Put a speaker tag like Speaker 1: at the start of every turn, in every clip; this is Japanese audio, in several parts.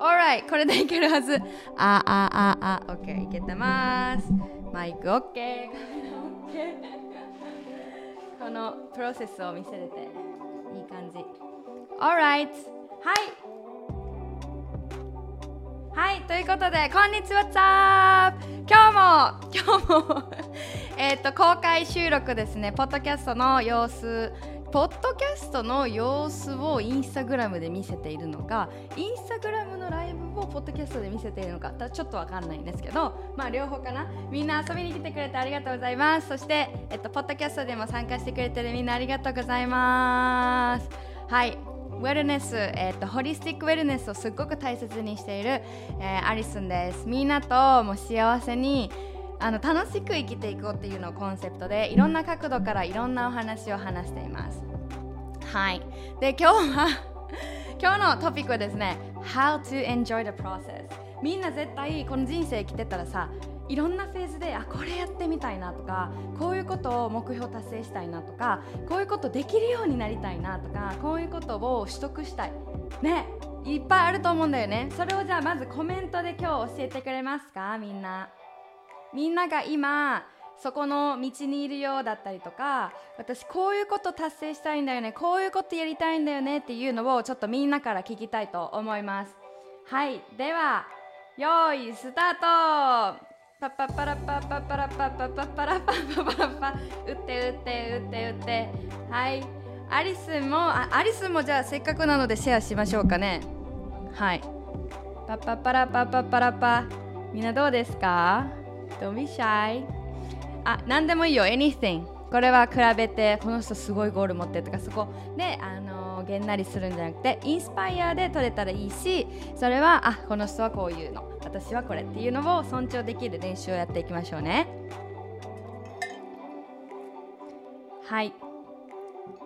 Speaker 1: Alright これでいけるはず。ああああ。OK いけてます。マイク OK このプロセスを見せれていい感じ。Alright. はい。はいということでこんにちはさ今日も今日も。えっと公開収録ですね。ポッドキャストの様子。ポッドキャストの様子をインスタグラムで見せているのかインスタグラムのライブをポッドキャストで見せているのかちょっとわかんないんですけどまあ両方かな。みんな遊びに来てくれてありがとうございます。そして、えっと、ポッドキャストでも参加してくれてるみんなありがとうございます。はい。ウェルネス、えーと、ホリスティックウェルネスをすっごく大切にしている、えー、アリスンです。みんなとも幸せにあの楽しく生きていこうっていうのをコンセプトでいろんな角度からいろんなお話を話しています。はい。で今日は 今日のトピックはですね How to enjoy the process みんな絶対この人生生きてたらさいろんなフェーズであこれやってみたいなとかこういうことを目標達成したいなとかこういうことできるようになりたいなとかこういうことを取得したい。ねいっぱいあると思うんだよね。それをじゃあまずコメントで今日教えてくれますか？みんな。みんなが今そこの道にいるようだったりとか私こういうこと達成したいんだよねこういうことやりたいんだよねっていうのをちょっとみんなから聞きたいと思います。はいでは用意スタート。パッパッパラッパッパッパラッパッパッパッパラッパッパッパラッパ打って打って打って打ってはいアリスもあアリスもじゃあせっかくなのでシェアしましょうかねはいパッパッパラッパッパッパラッパみんなどうですか Don't be shy. あ何でもいいよ。Anything これは比べてこの人すごいゴール持ってとかそこであのげんなりするんじゃなくてインスパイアで取れたらいいしそれはあこの人はこういうの。私はこれっていうのを尊重できる練習をやっていきましょうね。はい。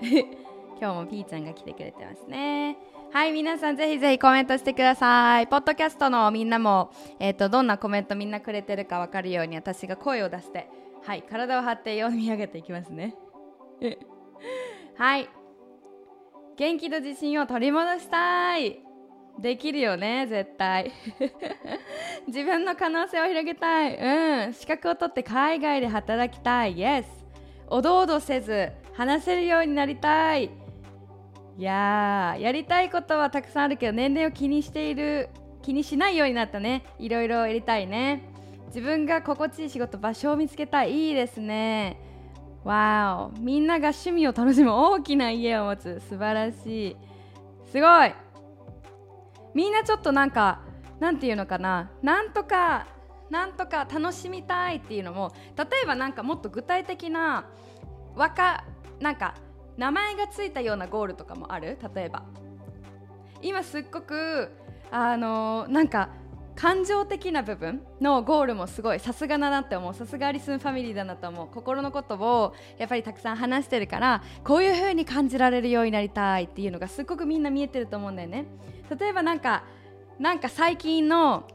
Speaker 1: 今日もピーちゃんが来てくれてますね。はい皆さんぜひぜひコメントしてください。ポッドキャストのみんなも、えーと、どんなコメントみんなくれてるか分かるように私が声を出してはい体を張って読み上げていきますね。はい。元気と自信を取り戻したい。できるよね絶対。自分の可能性を広げたい。うん。資格を取って海外で働きたい。Yes おどおどせず話せるようになりたい。いややりたいことはたくさんあるけど年齢を気にしている気にしないようになったね。いろいろやりたいね。自分が心地いい仕事場所を見つけたい。いいですね。わお。みんなが趣味を楽しむ大きな家を持つ。素晴らしい。すごい。みんなちょっとなんかなんていうのかな。なんとかなんとか楽しみたいっていうのも例えばなんかもっと具体的なわかなんか名前がついたようなゴールとかもある？例えば。今すっごくあのー、なんか感情的な部分のゴールもすごいさすがだなって思う。さすがアリスンファミリーだなと思う。心のことをやっぱりたくさん話してるからこういう風に感じられるようになりたいっていうのがすっごくみんな見えてると思うんだよね。例えばなんかなんか最近の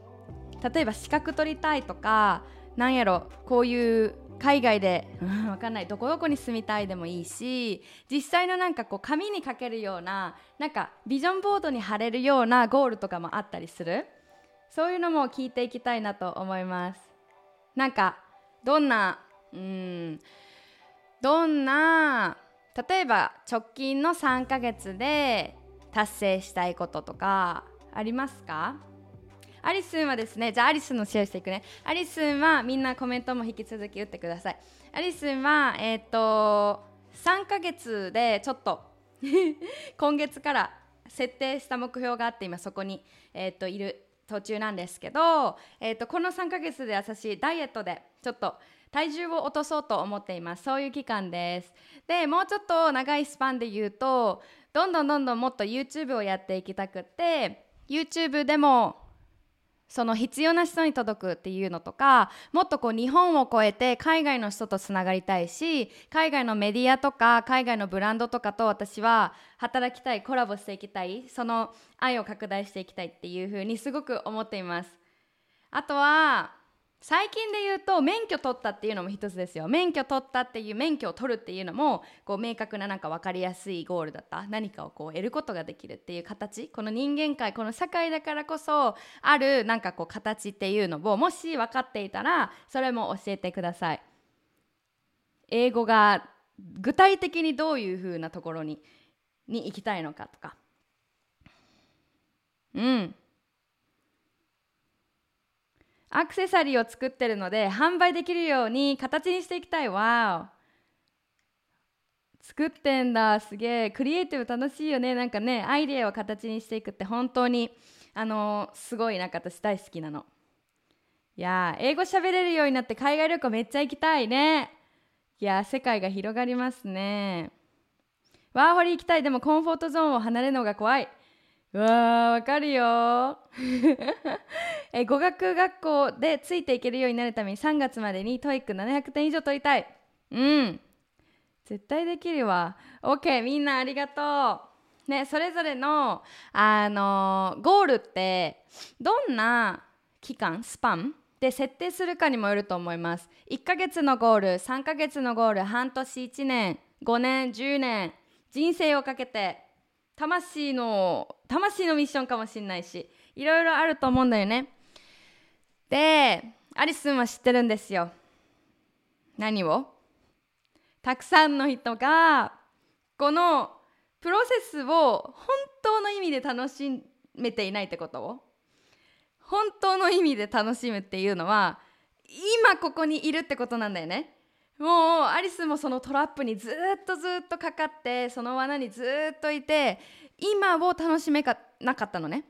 Speaker 1: 例えば資格取りたいとかなんやろこういう海外で、うん、分かんない。どこどこに住みたいでもいいし実際のなんかこう紙に書けるようななんかビジョンボードに貼れるようなゴールとかもあったりする。そういうのも聞いていきたいなと思います。なんかどんなうんどんな例えば直近の3ヶ月で達成したいこととかありますか？アリスンはですねじゃあアリスンのシェアしていくね。アリスンはみんなコメントも引き続き打ってください。アリスンはえっ、ー、と3ヶ月でちょっと 今月から設定した目標があって今そこに、えーといる途中なんですけど、えーと、この3ヶ月で私ダイエットでちょっと体重を落とそうと思っています。そういう期間です。でもうちょっと長いスパンで言うとどんどんどんどんもっと YouTube をやっていきたくて YouTube でもその必要な人に届くっていうのとかもっとこう日本を超えて海外の人とつながりたいし海外のメディアとか海外のブランドとかと私は働きたいコラボしていきたいその愛を拡大していきたいっていうふうにすごく思っています。あとは最近で言うと免許取ったっていうのも一つですよ。免許取ったっていう免許を取るっていうのもこう明確ななんか分かりやすいゴールだった。何かをこう得ることができるっていう形。この人間界この社会だからこそあるなんかこう形っていうのをもし分かっていたらそれも教えてください。英語が具体的にどういうふうなところにに行きたいのかとか。うん。アクセサリーを作ってるので販売できるように形にしていきたい。わ作ってんだ。すげえ。クリエイティブ楽しいよね。なんかねアイデアを形にしていくって。本当にあのすごいなんか私大好きなの。いや英語喋れるようになって海外旅行めっちゃ行きたいね。いや世界が広がりますね。ワーホリ行きたい。でもコンフォートゾーンを離れるのが怖い。うわーわかるよ。え語学学校でついていけるようになるために3月までに TOEIC700 点以上取りたい。うん。絶対できるわ。OK みんなありがとう。ねそれぞれのあのゴールってどんな期間？スパン？で設定するかにもよると思います。1ヶ月のゴール3ヶ月のゴール半年1年5年10年人生をかけて。魂の魂のミッションかもしれないしいろいろあると思うんだよね。でアリスンは知ってるんですよ。何を？たくさんの人がこのプロセスを本当の意味で楽しめていないってことを？本当の意味で楽しむっていうのは今ここにいるってことなんだよね。もうアリスもそのトラップにずっとずっとかかってその罠にずっといて今を楽しめかなかったのね。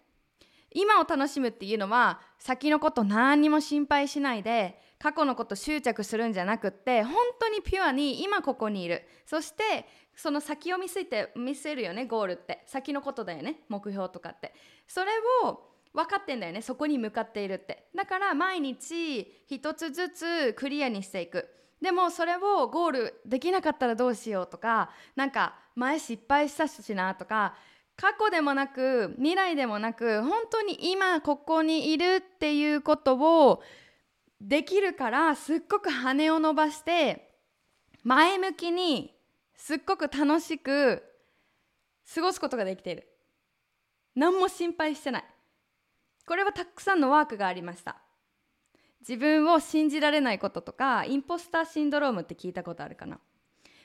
Speaker 1: 今を楽しむっていうのは先のこと何にも心配しないで過去のこと執着するんじゃなくって本当にピュアに今ここにいる。そしてその先を見据えて見据えるよねゴールって。先のことだよね目標とかって。それを分かってんだよねそこに向かっているって。だから毎日一つずつクリアにしていく。でもそれをゴールできなかったらどうしようとかなんか前失敗したしなとか過去でもなく未来でもなく本当に今ここにいるっていうことをできるからすっごく羽を伸ばして前向きにすっごく楽しく過ごすことができている。何も心配してない。これはたくさんのワークがありました。自分を信じられないこととかインポスターシンドロームって聞いたことあるかな？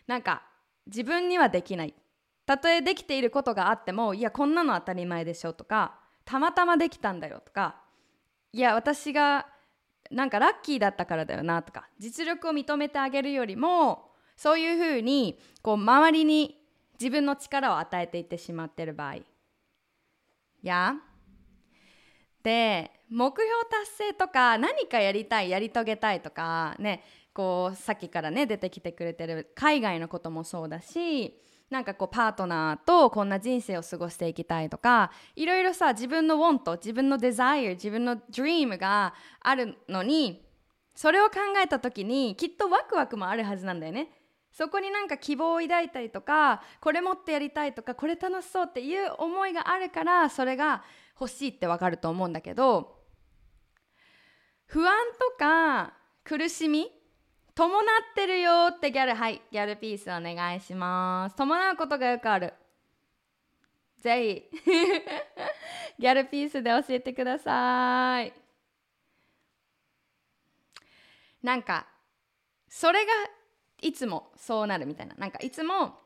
Speaker 1: なんか自分にはできない。たとえできていることがあってもいやこんなの当たり前でしょとかたまたまできたんだよとかいや私がなんかラッキーだったからだよなとか実力を認めてあげるよりもそういうふうにこう周りに自分の力を与えていってしまってる場合。いやで目標達成とか何かやりたいやり遂げたいとかねこうさっきからね出てきてくれてる海外のこともそうだしなんかこうパートナーとこんな人生を過ごしていきたいとかいろいろさ自分の want 自分の desire 自分の dream があるのにそれを考えた時にきっとワクワクもあるはずなんだよね。そこになんか希望を抱いたりとかこれもっとやりたいとかこれ楽しそうっていう思いがあるからそれが欲しいってわかると思うんだけど不安とか苦しみ伴ってるよってギャルはいギャルピースお願いします。伴うことがよくある。ぜひ ギャルピースで教えてください。なんかそれがいつもそうなるみたいな。なんかいつも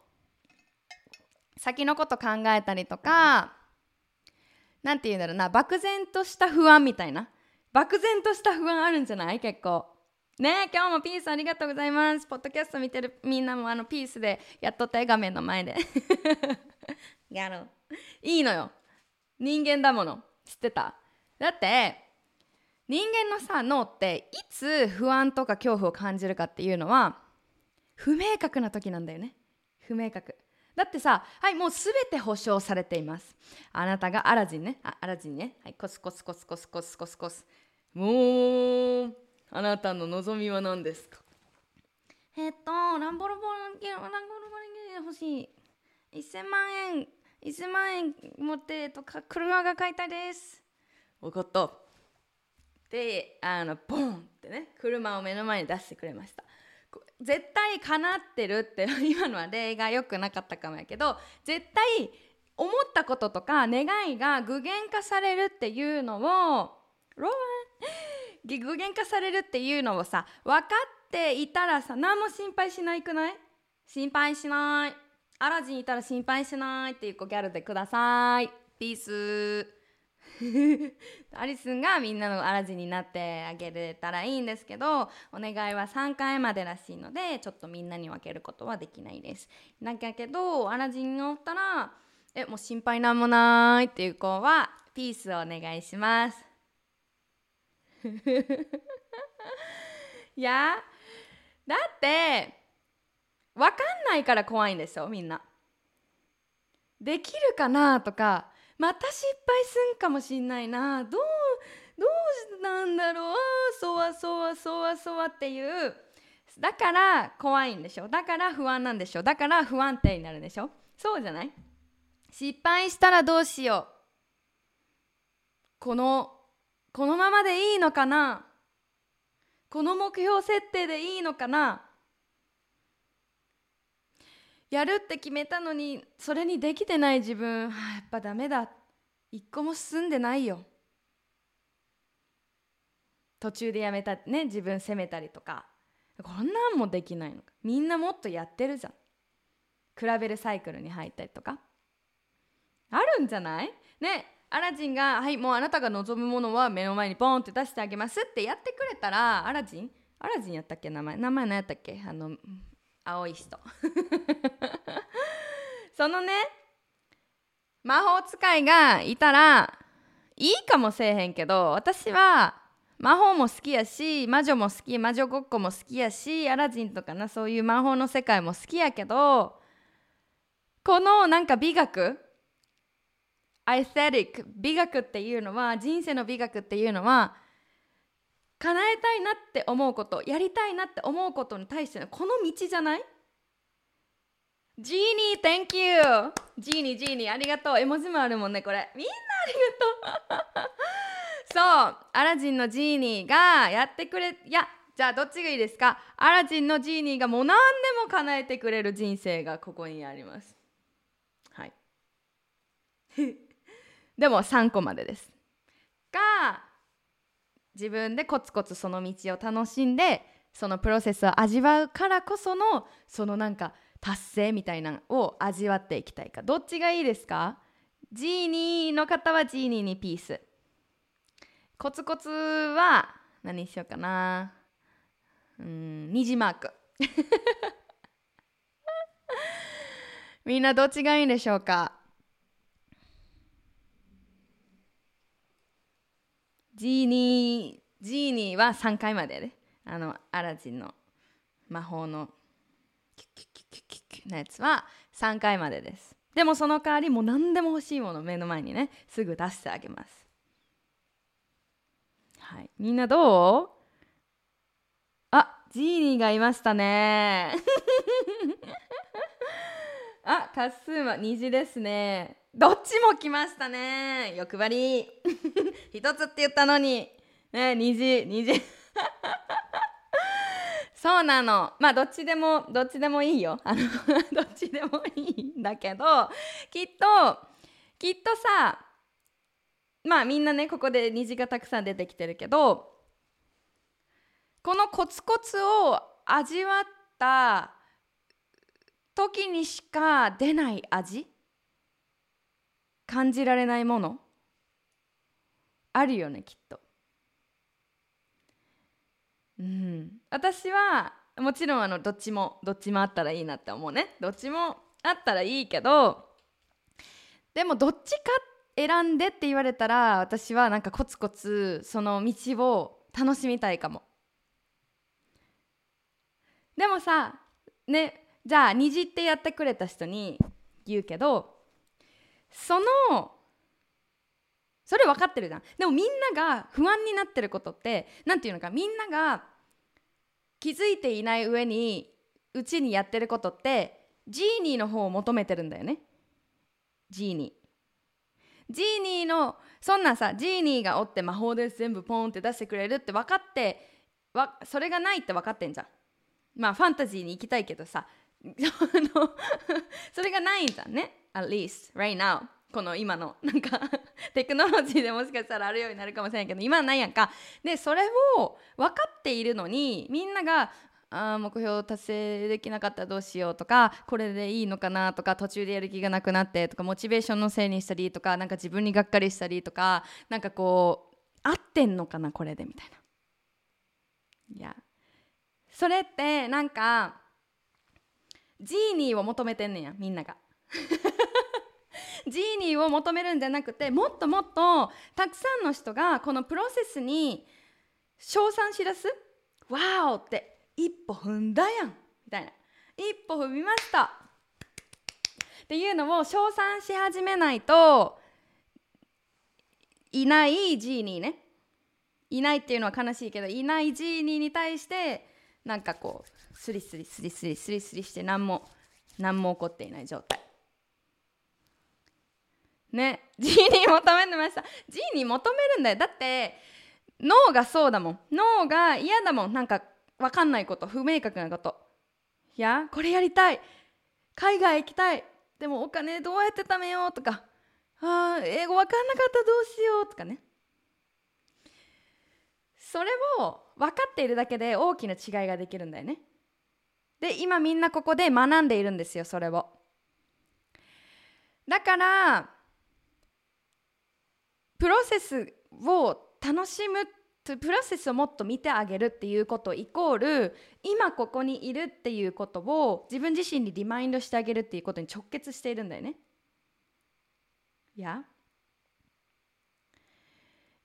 Speaker 1: 先のこと考えたりとかなんて言うんだろうな。漠然とした不安みたいな。漠然とした不安あるんじゃない？結構。ね今日もピースありがとうございます。ポッドキャスト見てるみんなもあのピースでやっとった画面の前で。やろう。いいのよ。人間だもの。知ってた？だって人間のさ脳っていつ不安とか恐怖を感じるかっていうのは不明確な時なんだよね。不明確だってさはいもう全て保証されています。あなたがアラジンね。あアラジンね。はいコスコスコスコスコスコスコス。もうあなたの望みは何ですか？えっとランボルボルランボルボル欲しい。1000万円1000万円持ってとか車が買いたいです。分かった。であのボンってね車を目の前に出してくれました絶対叶ってるって 今のは例が良くなかったかもやけど絶対思ったこととか願いが具現化されるっていうのをローン具現化されるっていうのをさ分かっていたらさ何も心配しないくない？心配しない。アラジンいたら心配しないっていう子ギャルでください。ピース。アリスンがみんなのアラジンになってあげれたらいいんですけどお願いは3回までらしいのでちょっとみんなに分けることはできないですだけどアラジンにおったらえもう心配なんもないっていう子はピースをお願いします いやだって分かんないから怖いんですよみんな。できるかなとかまた失敗すんかもしんないな。どうどうなんだろう。そわそわそわそわっていう。だから怖いんでしょ。だから不安なんでしょ。だから不安定になるんでしょ。そうじゃない？失敗したらどうしよう。このこのままでいいのかな？この目標設定でいいのかな？やるって決めたのにそれにできてない自分、は、やっぱダメだ。一個も進んでないよ。途中でやめたね自分責めたりとか。こんなんもできないのか。みんなもっとやってるじゃん。比べるサイクルに入ったりとか。あるんじゃない？ねアラジンが「はいもうあなたが望むものは目の前にポンって出してあげます」ってやってくれたらアラジン？アラジンやったっけ？名前名前何やったっけ？あの青い人。そのね魔法使いがいたらいいかもせえへんけど私は魔法も好きやし魔女も好き魔女ごっこも好きやしアラジンとかなそういう魔法の世界も好きやけどこのなんか美学アイセティック美学っていうのは人生の美学っていうのは叶えたいなって思うことやりたいなって思うことに対してのこの道じゃない？ジーニー Thank you ジーニージーニーありがとう。絵文字もあるもんねこれ。みんなありがとう。そう。アラジンのジーニーがやってくれいやじゃあどっちがいいですか？アラジンのジーニーがもう何でも叶えてくれる人生がここにあります。はい。でも3個までです。が自分でコツコツその道を楽しんでそのプロセスを味わうからこそのそのなんか達成みたいなのを味わっていきたいか。どっちがいいですか？ジーニーの方はジーニーにピース。コツコツは何しようかな？うん虹マーク。みんなどっちがいいんでしょうか？ジーニージーニーは3回までで。あのアラジンの魔法のキュキュキュキュキュキュのやつは3回までですでもその代わりもう何でも欲しいもの目の前にねすぐ出してあげますはいみんなどうあジーニーがいましたねあカスーマ虹ですねどっちも来ましたね。欲張り。一つって言ったのに。ね虹虹 そうなの。まあどっちでもどっちでもいいよ。あの どっちでもいいんだけどきっときっとさまあみんなねここで虹がたくさん出てきてるけどこのコツコツを味わった時にしか出ない味感じられないもの。あるよねきっと。うん、私はもちろんあのどっちもどっちもあったらいいなって思うね。どっちもあったらいいけどでもどっちか選んでって言われたら私はなんかコツコツその道を楽しみたいかも。でもさねじゃあ虹ってやってくれた人に言うけどそのそれ分かってるじゃん。でもみんなが不安になってることって何て言うのかみんなが気づいていない上にうちにやってることってジーニーの方を求めてるんだよね。ジーニー。ジーニーのそんなさジーニーがおって魔法で全部ポンって出してくれるって分かってわそれがないって分かってんじゃん。まあファンタジーに行きたいけどさ。それがないんじゃんね。At least right now この今のなんか テクノロジーでもしかしたらあるようになるかもしれないけど今はないやんか。でそれを分かっているのにみんながあ目標達成できなかったらどうしようとかこれでいいのかなとか途中でやる気がなくなってとかモチベーションのせいにしたりとかなんか自分にがっかりしたりとかなんかこう合ってんのかなこれでみたいな。いやそれってなんかジーニーを求めてんねんやみんなが。ジーニーを求めるんじゃなくてもっともっとたくさんの人がこのプロセスに称賛しだすわーおって一歩踏んだやんみたいな。一歩踏みました。っていうのを称賛し始めないといないジーニーね。いないっていうのは悲しいけどいないジーニーに対してなんかこうスリスリスリスリスリスリして何も何も起こっていない状態。ねジーニー求めてました。ジーニー求めるんだよ。だって脳がそうだもん。脳が嫌だもん。なんか分かんないこと。不明確なこと。いやこれやりたい。海外行きたい。でもお金どうやって貯めようとか。あー英語分かんなかったどうしようとかね。それを分かっているだけで大きな違いができるんだよね。で今みんなここで学んでいるんですよそれを。だからプロセスを楽しむプロセスをもっと見てあげるっていうことイコール今ここにいるっていうことを自分自身にリマインドしてあげるっていうことに直結しているんだよね。いや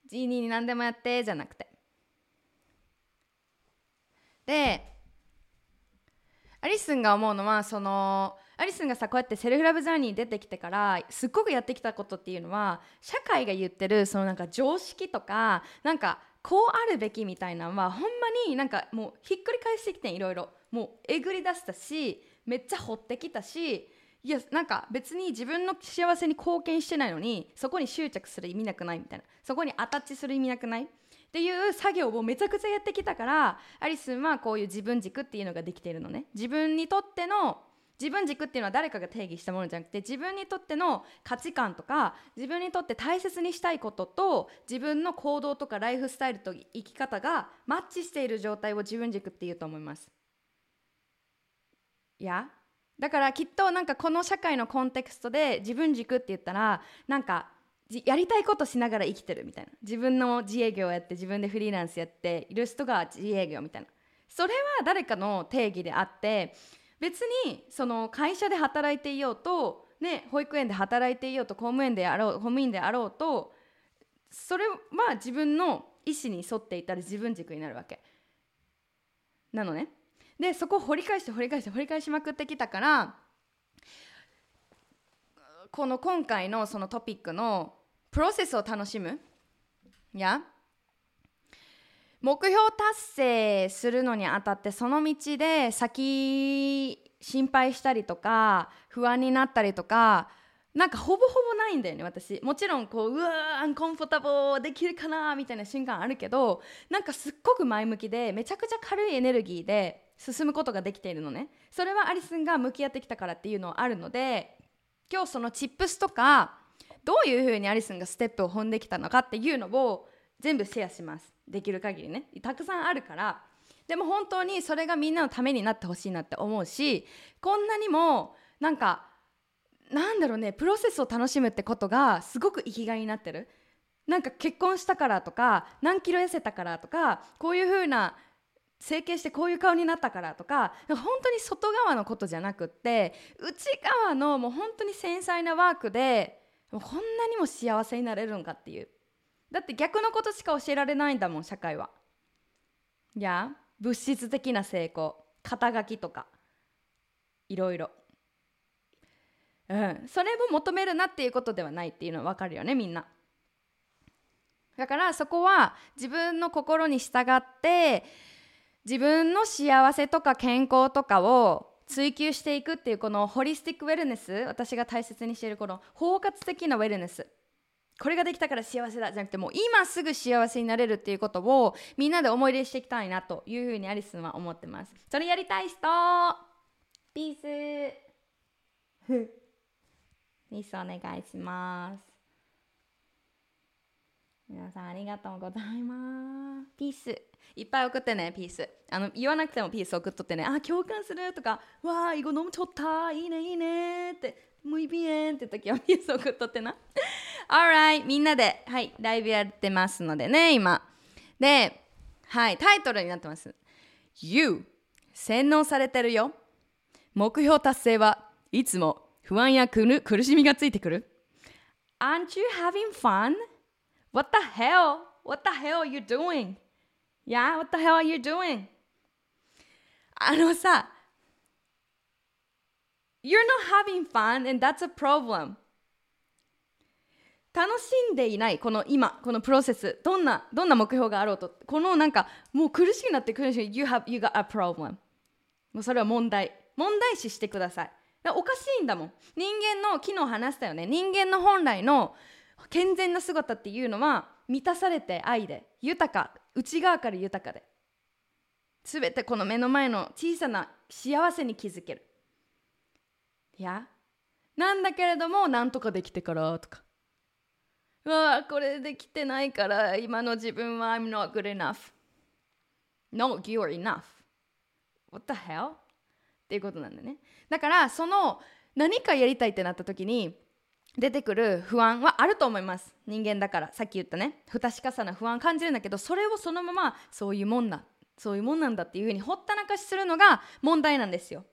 Speaker 1: ジーニーに何でもやってじゃなくて。でアリスンが思うのはそのアリスンがさこうやってセルフラブジャーニーに出てきてからすっごくやってきたことっていうのは社会が言ってるそのなんか常識とかなんかこうあるべきみたいなのはほんまになんかもうひっくり返してきていろいろ。もうえぐり出したしめっちゃ掘ってきたしいやなんか別に自分の幸せに貢献してないのにそこに執着する意味なくないみたいな。そこにアタッチする意味なくない？っていう作業をめちゃくちゃやってきたからアリスンはこういう自分軸っていうのができているのね。自分にとっての自分軸っていうのは誰かが定義したものじゃなくて自分にとっての価値観とか自分にとって大切にしたいことと自分の行動とかライフスタイルと生き方がマッチしている状態を自分軸っていうと思います。いや？だからきっとなんかこの社会のコンテクストで自分軸って言ったらなんかやりたいことしながら生きてるみたいな。自分の自営業やって自分でフリーランスやっている人が自営業みたいな。それは誰かの定義であって別にその会社で働いていようと、ね、保育園で働いていようと公務員であろう公務員であろうとそれは自分の意思に沿っていたら自分軸になるわけ。なのね。でそこを掘り返して掘り返して掘り返しまくってきたからこの今回のそのトピックのプロセスを楽しむ。や目標達成するのにあたってその道で先心配したりとか不安になったりとかなんかほぼほぼないんだよね私。もちろんこううわーアンコンフォタボーできるかなみたいな瞬間あるけどなんかすっごく前向きでめちゃくちゃ軽いエネルギーで進むことができているのね。それはアリスンが向き合ってきたからっていうのはあるので今日そのチップスとかどういうふうにアリスンがステップを踏んできたのかっていうのを全部シェアします。できる限りね。たくさんあるから。でも本当にそれがみんなのためになってほしいなって思うしこんなにもなんかなんだろうね。プロセスを楽しむってことがすごく生きがいになってる。なんか結婚したからとか何キロ痩せたからとかこういう風な整形してこういう顔になったからとか本当に外側のことじゃなくって内側のもう本当に繊細なワークでもうこんなにも幸せになれるんかっていう。だって逆のことしか教えられないんだもん社会は。いや物質的な成功。肩書きとか。いろいろ。うん。それを求めるなっていうことではないっていうのは分かるよねみんな。だからそこは自分の心に従って自分の幸せとか健康とかを追求していくっていうこのホリスティックウェルネス私が大切にしているこの包括的なウェルネス。これができたから幸せだじゃなくてもう今すぐ幸せになれるっていうことをみんなで思い出していきたいなというふうにアリスンは思ってます。それやりたい人。ピース。ピースお願いします。皆さんありがとうございます。ピース。いっぱい送ってねピース。あの言わなくてもピース送っとってねあ共感するとかわあ囲碁飲むちょったいいねいいねってもういびえんって時はピース送っとってな Alright みんなではいライブやってますのでね今ではいタイトルになってます You 洗脳されてるよ目標達成はいつも不安や苦しみがついてくる Aren't you having fun? What the hell? What the hell are you doing? Yeah, what the hell are you doing? あのさ、You're not having fun and that's a problem. 楽しんでいないこの今このプロセスどんなどんな目標があろうと。このなんかもう苦しくなって苦し You have you got a problem. もうそれは問題。問題視してください。おかしいんだもん。人間の昨日話したよね。人間の本来の健全な姿っていうのは満たされて愛で豊か内側から豊かで。全てこの目の前の小さな幸せに気づける。いやなんだけれどもなんとかできてからとか。うわこれできてないから今の自分は I'm not good enough. No, you're enough. What the hell? っていうことなんだね。だからその何かやりたいってなった時に出てくる不安はあると思います。人間だからさっき言ったね。不確かさな不安感じるんだけどそれをそのままそういうもんだ。そういうもんなんだっていうふうにほったらかしするのが問題なんですよ。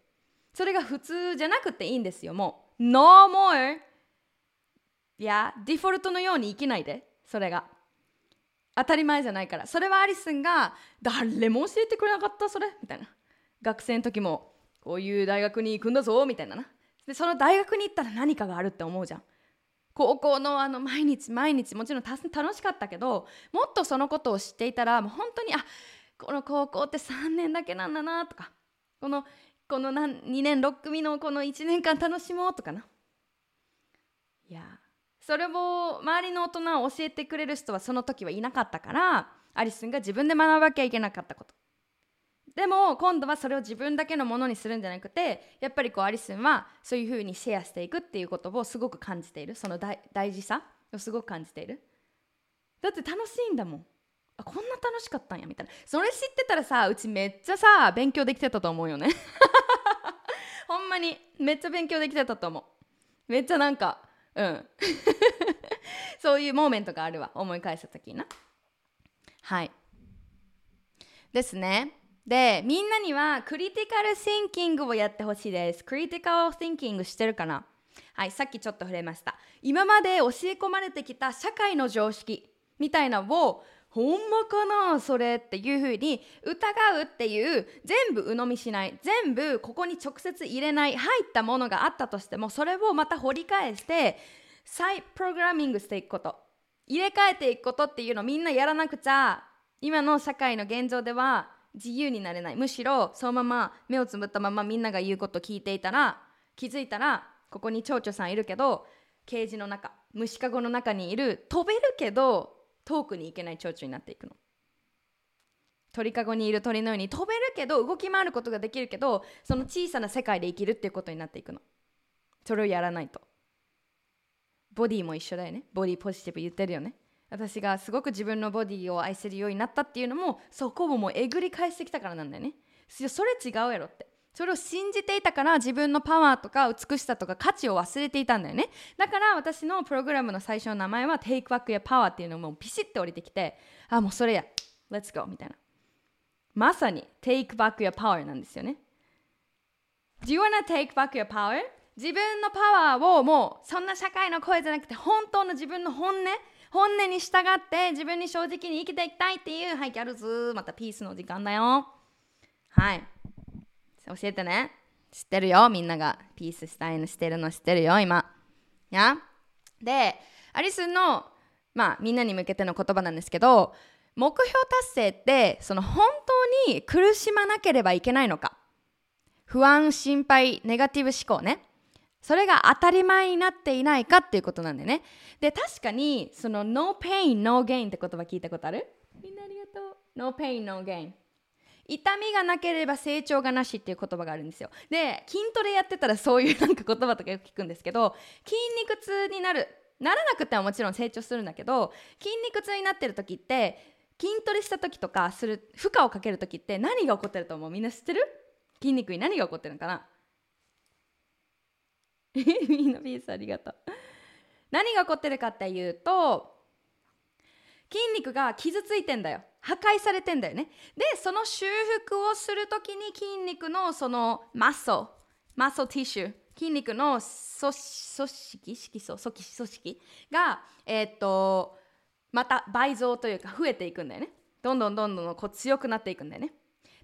Speaker 1: それが普通じゃなくていいんですよ。もう No more. いやデフォルトのように生きないで。それが。当たり前じゃないから。それはアリスンが誰も教えてくれなかったそれ。みたいな。学生の時もこういう大学に行くんだぞ。みたいなな。でその大学に行ったら何かがあるって思うじゃん。高校のあの毎日毎日もちろん楽しかったけどもっとそのことを知っていたらもう本当にあこの高校って3年だけなんだなとか。このこの2年6組のこの1年間楽しもうとかな。いやそれを周りの大人を教えてくれる人はその時はいなかったからアリスンが自分で学ばなきゃいけなかったこと。でも今度はそれを自分だけのものにするんじゃなくてやっぱりこうアリスンはそういうふうにシェアしていくっていうことをすごく感じている。その大事さをすごく感じている。だって楽しいんだもん。あこんな楽しかったんやみたいな。それ知ってたらさうちめっちゃさ勉強できてたと思うよね。ほんまにめっちゃ勉強できてたと思う。めっちゃなんかうん。そういうモーメントがあるわ思い返した時な。はい。ですね。でみんなにはクリティカル・シンキングをやってほしいです。クリティカル・シンキングしてるかな？はいさっきちょっと触れました。今まで教え込まれてきた社会の常識みたいなをほんまかなそれっていうふうに疑うっていう全部鵜呑みしない全部ここに直接入れない入ったものがあったとしてもそれをまた掘り返して再プログラミングしていくこと。入れ替えていくことっていうのをみんなやらなくちゃ。今の社会の現状では自由になれない。むしろそのまま目をつぶったままみんなが言うこと聞いていたら気づいたらここに蝶々さんいるけどケージの中虫かごの中にいる飛べるけど遠くに行けない蝶々になっていくの。鳥かごにいる鳥のように飛べるけど動き回ることができるけどその小さな世界で生きるっていうことになっていくの。それをやらないと。ボディも一緒だよね。ボディポジティブ言ってるよね。私がすごく自分のボディを愛せるようになったっていうのもそこをもうえぐり返してきたからなんだよね。それ違うやろって。それを信じていたから自分のパワーとか美しさとか価値を忘れていたんだよね。だから私のプログラムの最初の名前は Take Back Your Power っていうのもピシッて降りてきてあもうそれや。Let's go みたいな。まさに Take Back Your Power なんですよね。Do you wanna take back your power? 自分のパワーをもうそんな社会の声じゃなくて本当の自分の本音本音に従って自分に正直に生きていきたいっていう。はいギャルズまたピースの時間だよ。はい。教えてね。知ってるよみんなが。ピースしたいのしてるの知ってるよ今。や。でアリスのまあみんなに向けての言葉なんですけど目標達成ってその本当に苦しまなければいけないのか。不安心配ネガティブ思考ね。それが当たり前になっていないかっていうことなんだよね。で確かにその no pain no gain って言葉聞いたことある？みんなありがとう。No pain no gain 痛みがなければ成長がなしっていう言葉があるんですよ。で筋トレやってたらそういうなんか言葉とかよく聞くんですけど筋肉痛になるならなくてはもちろん成長するんだけど筋肉痛になってる時って筋トレした時とかする負荷をかける時って何が起こってると思う？みんな知ってる？筋肉に何が起こってるのかな？えみんなピースありがとう。何が起こってるかっていうと筋肉が傷ついてんだよ。破壊されてんだよね。でその修復をする時に筋肉のそのマッソマッソティッシュ筋肉の組織色素組織がえー、っとまた倍増というか増えていくんだよね。どんどんどんどんこう強くなっていくんだよね。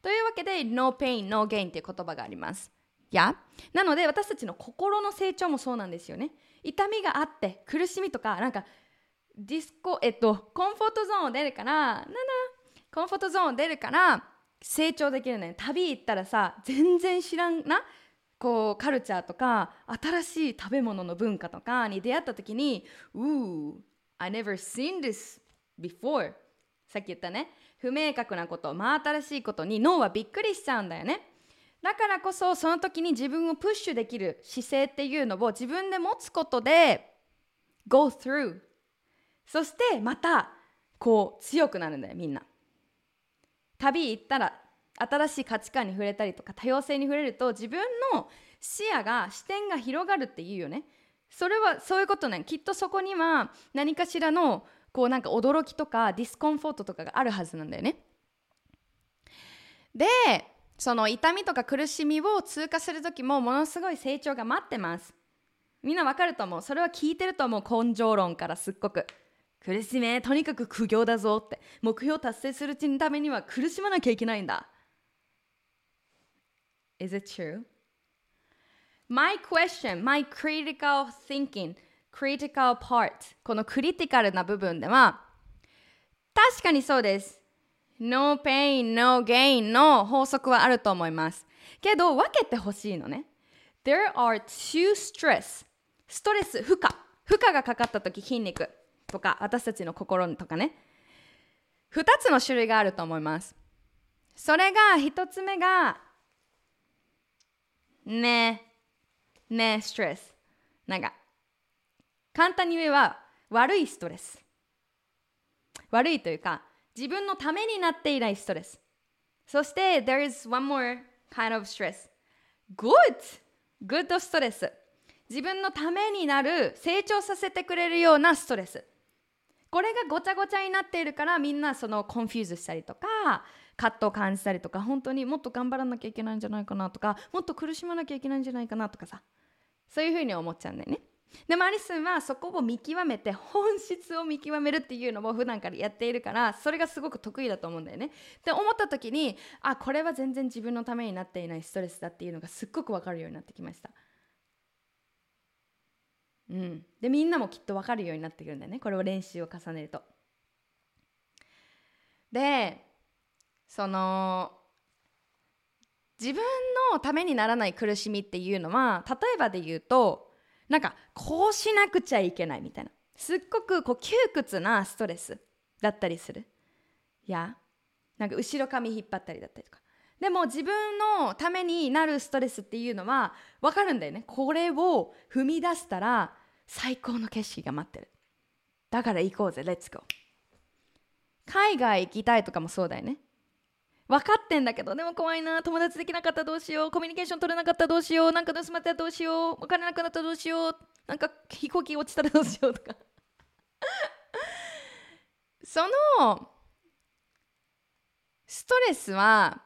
Speaker 1: というわけで No pain, no gain っていう言葉があります。や？なので私たちの心の成長もそうなんですよね。痛みがあって苦しみとかなんかディスコえっとコンフォートゾーンを出るからななコンフォートゾーン出るから成長できるね旅行ったらさ全然知らんな？こうカルチャーとか新しい食べ物の文化とかに出会った時に「うー I never seen this before」さっき言ったね。不明確なこと真新しいことに脳はびっくりしちゃうんだよね。だからこそその時に自分をプッシュできる姿勢っていうのを自分で持つことで go through そしてまたこう強くなるんだよみんな。旅行ったら新しい価値観に触れたりとか多様性に触れると自分の視野が視点が広がるっていうよね。それはそういうことね。きっとそこには何かしらのこうなんか驚きとか discomfort とかがあるはずなんだよね。でその痛みとか苦しみを通過する時もものすごい成長が待ってます。みんなわかると思う。それは聞いてると思う。根性論からすっごく。苦しめとにかく苦行だぞって目標達成するためには苦しまなきゃいけないんだ Is it true? My question, my critical thinking, critical part このクリティカルな部分では確かにそうです。No pain, no gain の法則はあると思います。けど分けてほしいのね。There are two stress ストレス負荷。負荷がかかった時筋肉。とか私たちの心とかね。2つの種類があると思います。それが1つ目がねねストレスなんか簡単に言えば悪いストレス。悪いというか自分のためになっていないストレス。そして there is one more kind of stress good good stress。自分のためになる成長させてくれるようなストレス。これがごちゃごちゃになっているからみんなその confuse したりとか葛藤を感じたりとか本当にもっと頑張らなきゃいけないんじゃないかなとかもっと苦しまなきゃいけないんじゃないかなとかさそういうふうに思っちゃうんだよね。でもアリスンはそこを見極めて本質を見極めるっていうのを普段からやっているからそれがすごく得意だと思うんだよね。って思った時にあこれは全然自分のためになっていないストレスだっていうのがすっごく分かるようになってきました。うん、でみんなもきっと分かるようになってくるんだよね。これを練習を重ねると。でその自分のためにならない苦しみっていうのは例えばで言うとなんかこうしなくちゃいけないみたいな。すっごくこう窮屈なストレスだったりする。いやなんか後ろ髪引っ張ったりだったりとか。でも自分のためになるストレスっていうのは分かるんだよね。これを踏み出したら最高の景色が待ってる。だから行こうぜ。レッツゴー海外行きたいとかもそうだよね。分かってんだけどでも怖いな。友達できなかったらどうしよう。コミュニケーション取れなかったらどうしよう。なんか盗まれたらどうしよう。お金なくなったらどうしよう。なんか飛行機落ちたらどうしようとか。そのストレスは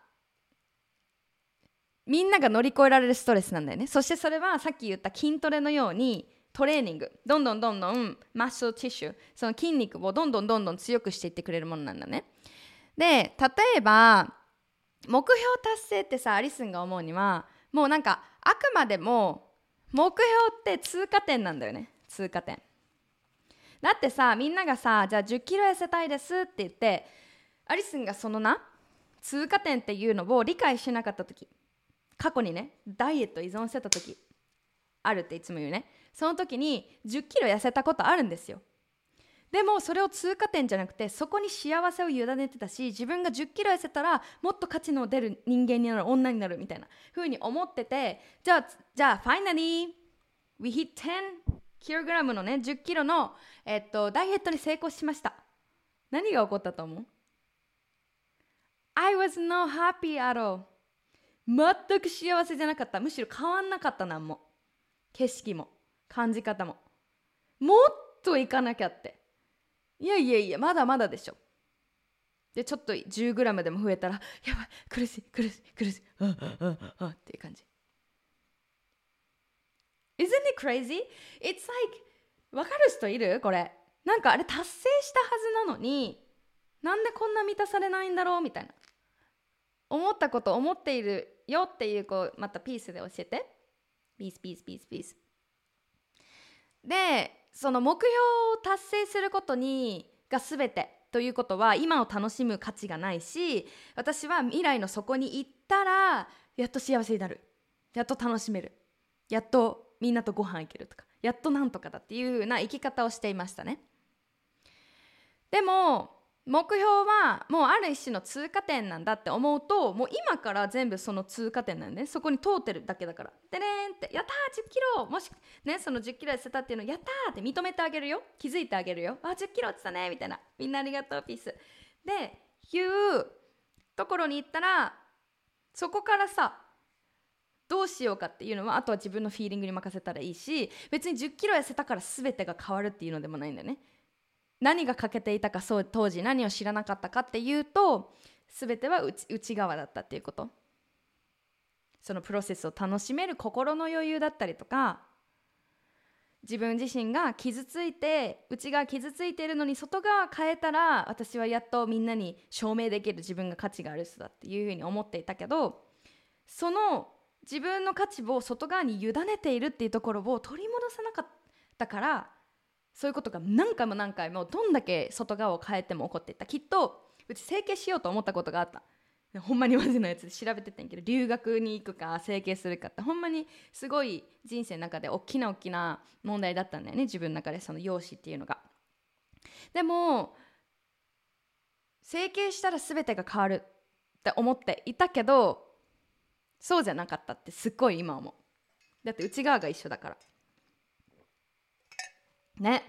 Speaker 1: みんなが乗り越えられるストレスなんだよね。そしてそれはさっき言った筋トレのようにトレーニング。どんどんどんどんマッスルティッシュその筋肉をどんどんどんどん強くしていってくれるものなんだね。で例えば目標達成ってさアリスンが思うにはもうなんかあくまでも目標って通過点なんだよね。通過点。だってさみんながさじゃあ1 0キロ痩せたいですって言ってアリスンがそのな通過点っていうのを理解しなかった時過去にねダイエット依存してた時あるっていつも言うね。その時に1 0キロ痩せたことあるんですよ。でもそれを通過点じゃなくてそこに幸せを委ねてたし自分が1 0キロ痩せたらもっと価値の出る人間になる女になるみたいな風に思っててじゃあじゃあファイナリー We hit 10キログラムのね1 0キロの、えっと、ダイエットに成功しました。何が起こったと思う？I was not happy at all. 全く幸せじゃなかった。むしろ変わんなかったなんも景色も。感じ方も。もっといかなきゃって。いやいやいやまだまだでしょ。でちょっと 10g でも増えたらやばい苦しい苦しい苦しいああああっていう感じ。Isn't it crazy? It's like わかる人いる？これ。なんかあれ達成したはずなのになんでこんな満たされないんだろう？みたいな。思ったこと思っているよっていうこうまたピースで教えて。ピースピースピースピース。でその目標を達成することにが全てということは今を楽しむ価値がないし私は未来の底に行ったらやっと幸せになる。やっと楽しめる。やっとみんなとご飯行けるとかやっとなんとかだっていう風な生き方をしていましたね。でも目標はもうある一種の通過点なんだって思うともう今から全部その通過点なんね。そこに通ってるだけだから。でれんってやったー1 0キロもしねその1 0キロ痩せたっていうのやったーって認めてあげるよ。気づいてあげるよ。あ1 0キロってたねみたいな。みんなありがとうピース。でいうところに行ったらそこからさどうしようかっていうのはあとは自分のフィーリングに任せたらいいし別に1 0キロ痩せたから全てが変わるっていうのでもないんだよね。何が欠けていたかそう当時何を知らなかったかっていうと全ては内側だったっていうこと。そのプロセスを楽しめる心の余裕だったりとか自分自身が傷ついて内側傷ついてるのに外側変えたら私はやっとみんなに証明できる自分が価値がある人だっていうふうに思っていたけどその自分の価値を外側に委ねているっていうところを取り戻さなかったからそういうことが何回も何回もどんだけ外側を変えても起こっていった。きっとうち整形しようと思ったことがあった。ほんまにマジのやつで調べてたんやけど留学に行くか整形するかって。ほんまにすごい人生の中で大きな大きな問題だったんだよね。自分の中でその容姿っていうのが。でも整形したら全てが変わるって思っていたけどそうじゃなかったってすっごい今思う。だって内側が一緒だから。ね。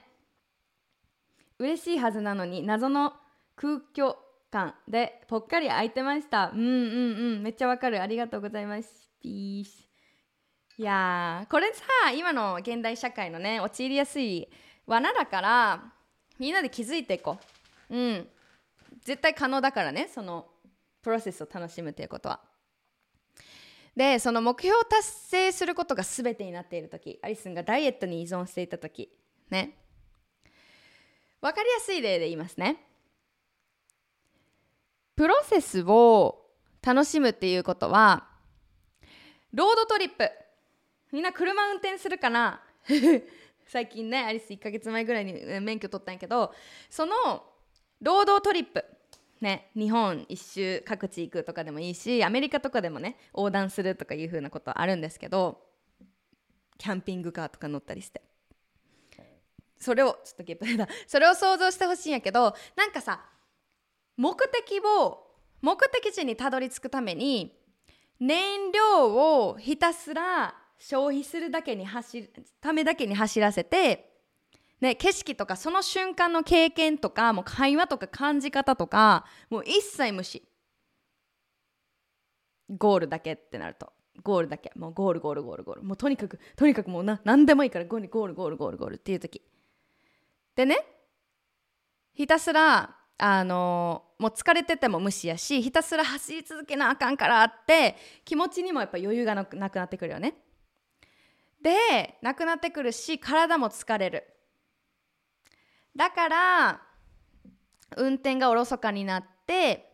Speaker 1: 嬉しいはずなのに謎の空虚感でぽっかり空いてました。うんうんうん。めっちゃわかる。ありがとうございます。ピースいやこれさ今の現代社会のね陥りやすい罠だからみんなで気づいていこう。うん。絶対可能だからねそのプロセスを楽しむということは。でその目標を達成することが全てになっている時アリスンがダイエットに依存していた時。ね。分かりやすい例で言いますね。プロセスを楽しむっていうことはロードトリップ。みんな車運転するかな？最近ねアリス1ヶ月前ぐらいに免許取ったんやけどそのロードトリップ。ね日本一周各地行くとかでもいいしアメリカとかでもね横断するとかいう風なことあるんですけどキャンピングカーとか乗ったりして。それをちょっとゲップだ。それを想像してほしいんやけどなんかさ目的を目的地にたどり着くために燃料をひたすら消費するだけに走るためだけに走らせて、ね、景色とかその瞬間の経験とかもう会話とか感じ方とかもう一切無視。ゴールだけってなると。ゴールだけ。もうゴールゴールゴールゴール。もうとにかくとにかくもう何でもいいからゴールゴールゴールゴールゴールっていう時。でねひたすらあのもう疲れてても無視やしひたすら走り続けなあかんからって気持ちにもやっぱ余裕がなくなってくるよね。でなくなってくるし体も疲れる。だから運転がおろそかになって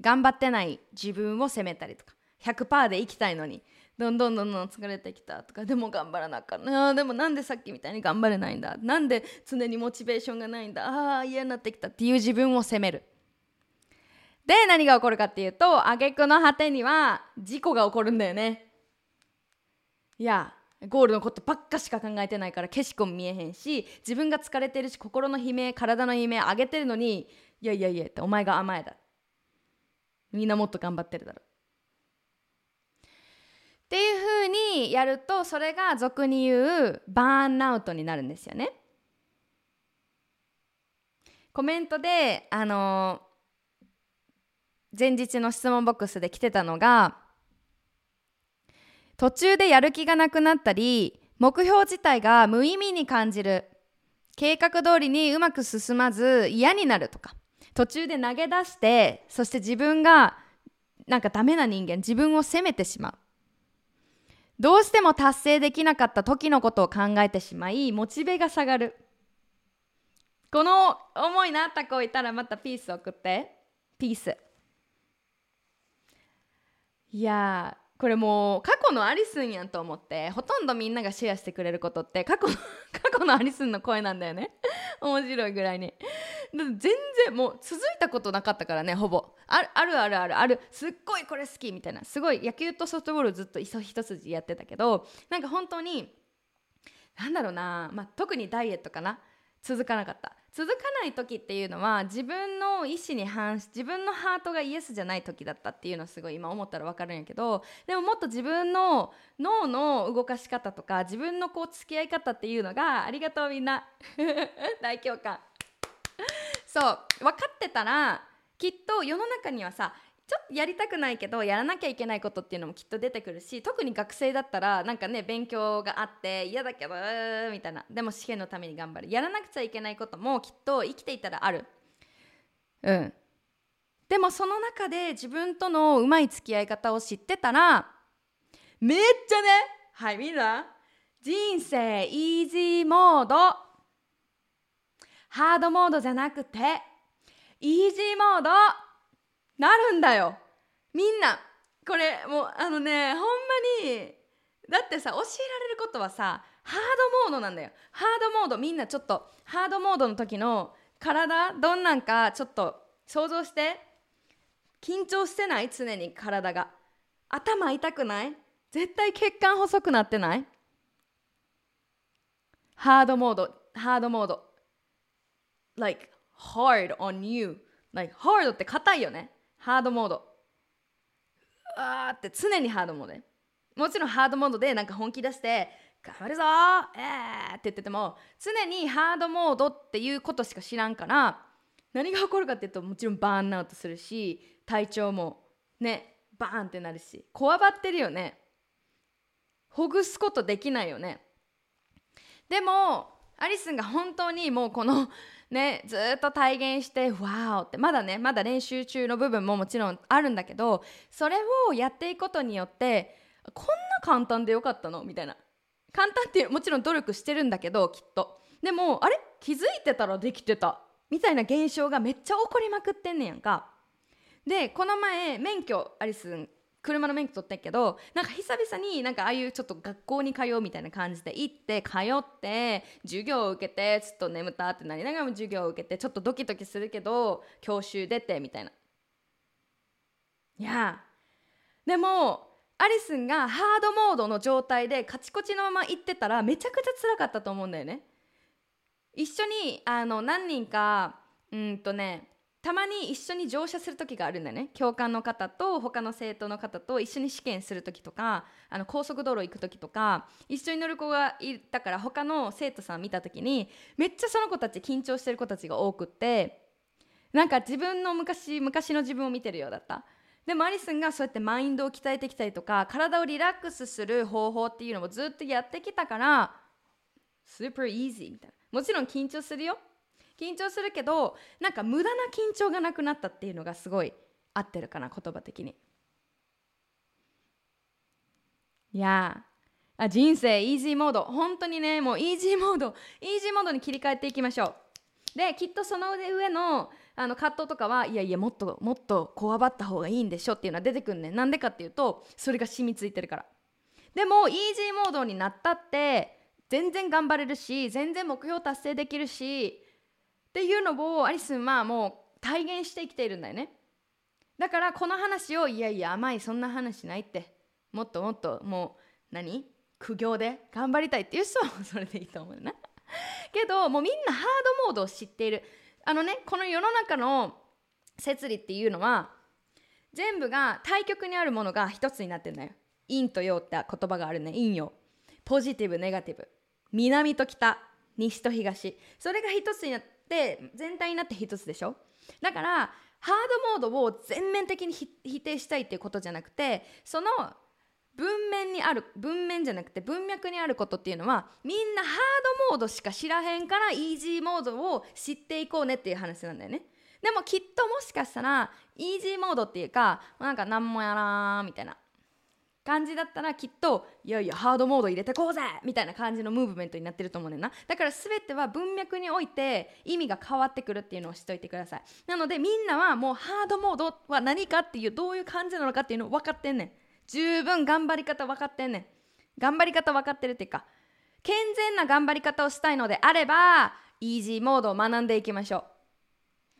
Speaker 1: 頑張ってない自分を責めたりとか100%で行きたいのにどんどんどんどん疲れてきたとかでも頑張らなあかったあでもなんでさっきみたいに頑張れないんだなんで常にモチベーションがないんだああ嫌になってきたっていう自分を責める。で何が起こるかっていうと挙句の果てには事故が起こるんだよね。いやゴールのことばっかしか考えてないから景色も見えへんし自分が疲れてるし心の悲鳴体の悲鳴上げてるのにいやいやいやってお前が甘えだ。みんなもっと頑張ってるだろ。っていうふうにやるとそれが俗に言うバーンアウトになるんですよね。コメントであの前日の質問ボックスで来てたのが途中でやる気がなくなったり目標自体が無意味に感じる。計画通りにうまく進まず嫌になるとか。途中で投げ出してそして自分がなんかダメな人間自分を責めてしまう。どうしても達成できなかった時のことを考えてしまいモチベが下がる。この思いのあった子いたらまたピース送って。ピース。いやこれもう過去のアリスンやんと思ってほとんどみんながシェアしてくれることって過去の 過去のアリスンの声なんだよね。面白いぐらいに。全然もう続いたことなかったからねほぼ。あるあるあるある。ある。すっごいこれ好きみたいな。すごい野球とソフトボールずっと一筋やってたけどなんか本当になんだろうな、まあ、特にダイエットかな。続かなかった。続かない時っていうのは自分の意思に反し自分のハートがイエスじゃない時だったっていうのすごい今思ったら分かるんやけどでももっと自分の脳の動かし方とか自分のこう付き合い方っていうのがありがとうみんな。大共感。そう分かってたらきっと世の中にはさちょっとやりたくないけどやらなきゃいけないことっていうのもきっと出てくるし特に学生だったらなんかね勉強があって嫌だけどみたいな。でも試験のために頑張る。やらなくちゃいけないこともきっと生きていたらある。うん。でもその中で自分とのうまい付き合い方を知ってたらめっちゃねはいみんな人生イージーモード。ハードモードじゃなくてイージーモード。なるんだよ。みんなこれもうあのねほんまにだってさ教えられることはさハードモードなんだよ。ハードモードみんなちょっとハードモードの時の体どんなんかちょっと想像して緊張してない？常に体が。頭痛くない？絶対血管細くなってない？ハードモードハードモード。Like hard on you. Like hard って硬いよね。ハードモード。あーって常にハードモードでもちろんハードモードでなんか本気出して頑張るぞえーって言ってても常にハードモードっていうことしか知らんから何が起こるかっていうともちろんバーンアウトするし体調もねバーンってなるしこわばってるよね。ほぐすことできないよね。でもアリスンが本当にもうこのねずっと体現してわーって。まだねまだ練習中の部分ももちろんあるんだけどそれをやっていくことによってこんな簡単でよかったの？みたいな。簡単っていうもちろん努力してるんだけどきっと。でもあれ？気づいてたらできてた。みたいな現象がめっちゃ起こりまくってんねやんか。でこの前免許アリス車の免許取ってんけどなんか久々になんかああいうちょっと学校に通うみたいな感じで行って通って授業を受けてちょっと眠たってなりながらも授業を受けてちょっとドキドキするけど教習出てみたいな。いや。でもアリスンがハードモードの状態でカチコチのまま行ってたらめちゃくちゃ辛かったと思うんだよね。一緒にあの何人かうんとねたまに一緒に乗車する時があるんだね。教官の方と他の生徒の方と一緒に試験する時とかあの高速道路行く時とか一緒に乗る子がいたから他の生徒さん見た時にめっちゃその子たち緊張してる子たちが多くってなんか自分の昔昔の自分を見てるようだった。でもアリスンがそうやってマインドを鍛えてきたりとか体をリラックスする方法っていうのもずっとやってきたからスーパーイージーみたいな。もちろん緊張するよ。緊張するけどなんか無駄な緊張がなくなったっていうのがすごい合ってるかな言葉的に。いやあ人生イージーモード本当にねもうイージーモードイージーモードに切り替えていきましょう。できっとその上のあの葛藤とかはいやいやもっともっとこわばった方がいいんでしょっていうのは出てくるねなんでかっていうとそれが染みついてるから。でもイージーモードになったって全然頑張れるし全然目標達成できるしっていうのをアリスンはもう体現してきているんだよね。だからこの話をいやいや甘いそんな話ないって。もっともっともう何？苦行で頑張りたいっていう人は それでいいと思うな。けどもうみんなハードモードを知っている。あのねこの世の中の摂理っていうのは全部が対極にあるものが一つになってるんだよ。陰と陽って言葉があるね。陰陽。ポジティブネガティブ。南と北。西と東。それが一つになって全体になって一つでしょ？だからハードモードを全面的に否定したいっていうことじゃなくてその文面にある文面じゃなくて文脈にあることっていうのはみんなハードモードしか知らへんからイージーモードを知っていこうねっていう話なんだよね。でもきっともしかしたらイージーモードっていうかなんか何もやらんみたいな。感じだったらきっといやいやハードモード入れてこうぜみたいな感じのムーブメントになってると思うねんな。だから全ては文脈において意味が変わってくるっていうのを知っておいてください。なのでみんなはもうハードモードは何かっていうどういう感じなのかっていうのを分かってんねん。十分頑張り方分かってんねん。頑張り方分かってるっていうか健全な頑張り方をしたいのであればイージーモードを学んでいきましょ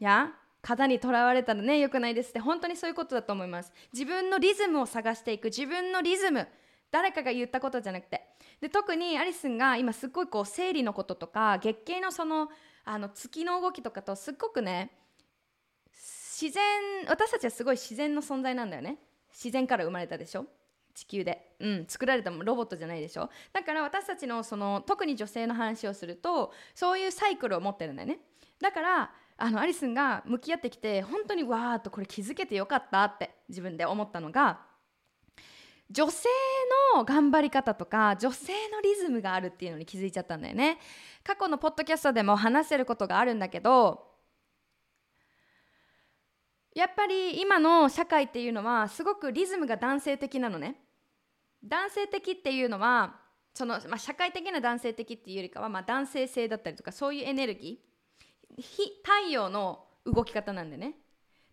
Speaker 1: う。や型にとらわれたらね良くないですって。本当にそういうことだと思います。自分のリズムを探していく。自分のリズム。誰かが言ったことじゃなくて。で特にアリスンが今すっごいこう生理のこととか月経のそのあの月の動きとかとすっごくね自然私たちはすごい自然の存在なんだよね。自然から生まれたでしょ？地球で、うん、作られたロボットじゃないでしょ？だから私たちのその特に女性の話をするとそういうサイクルを持ってるんだよね。だからあのアリスンが向き合ってきて本当にわーっとこれ気づけてよかったって自分で思ったのが女性の頑張り方とか女性のリズムがあるっていうのに気づいちゃったんだよね。過去のポッドキャストでも話せることがあるんだけどやっぱり今の社会っていうのはすごくリズムが男性的なのね。男性的っていうのはその、まあ、社会的な男性的っていうよりかは、まあ、男性性だったりとかそういうエネルギー太陽の動き方なんでね。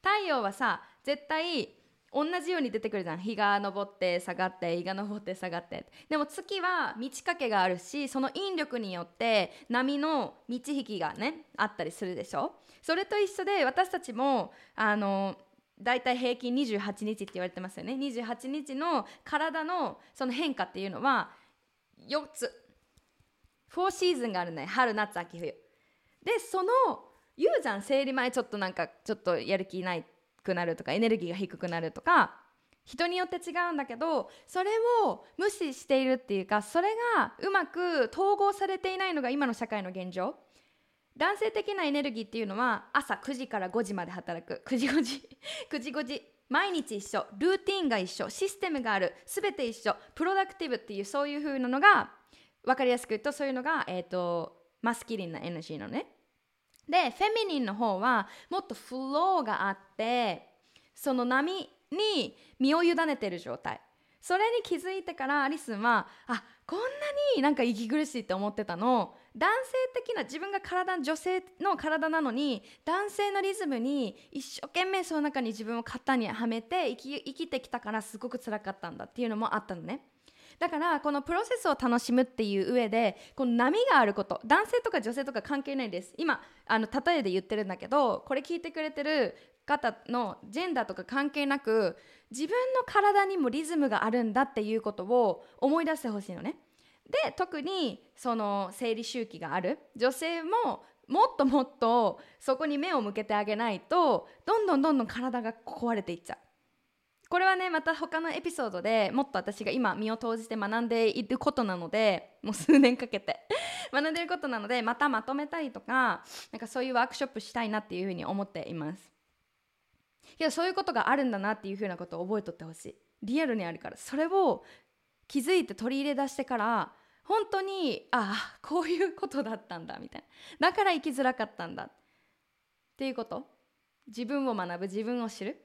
Speaker 1: 太陽はさ絶対同じように出てくるじゃん。日が昇って下がって日が昇って下がって。でも月は満ち欠けがあるしその引力によって波の満ち引きがねあったりするでしょ？それと一緒で私たちもあのだいたい平均28日って言われてますよね。28日の体のその変化っていうのは4つ。4シーズンがあるね春夏秋冬。でその言うじゃん生理前ちょっとなんかちょっとやる気ないくなるとかエネルギーが低くなるとか人によって違うんだけどそれを無視しているっていうかそれがうまく統合されていないのが今の社会の現状。男性的なエネルギーっていうのは朝9時から5時まで働く。9時5時 9時5時毎日一緒。ルーティンが一緒。システムがある。全て一緒。プロダクティブっていうそういう風なのが分かりやすく言うとそういうのが、えーと、マスキリンなエナジーのねでフェミニンの方はもっとフローがあってその波に身を委ねてる状態それに気づいてからアリスンはあこんなになんか息苦しいって思ってたの男性的な自分が体女性の体なのに男性のリズムに一生懸命その中に自分を型にはめて生き生きてきたからすごく辛かったんだっていうのもあったのね。だからこのプロセスを楽しむっていう上でこの波があること男性とか女性とか関係ないです今あの例えで言ってるんだけどこれ聞いてくれてる方のジェンダーとか関係なく自分の体にもリズムがあるんだっていうことを思い出してほしいのね。で特にその生理周期がある女性ももっともっとそこに目を向けてあげないとどんどんどんどん体が壊れていっちゃう。これはねまた他のエピソードでもっと私が今身を投じて学んでいることなのでもう数年かけて。学んでいることなのでまたまとめたりとかなんかそういうワークショップしたいなっていうふうに思っています。けどそういうことがあるんだなっていうふうなことを覚えとってほしい。リアルにあるから。それを気づいて取り入れ出してから本当にああこういうことだったんだみたいな。だから生きづらかったんだ。っていうこと。自分を学ぶ自分を知る。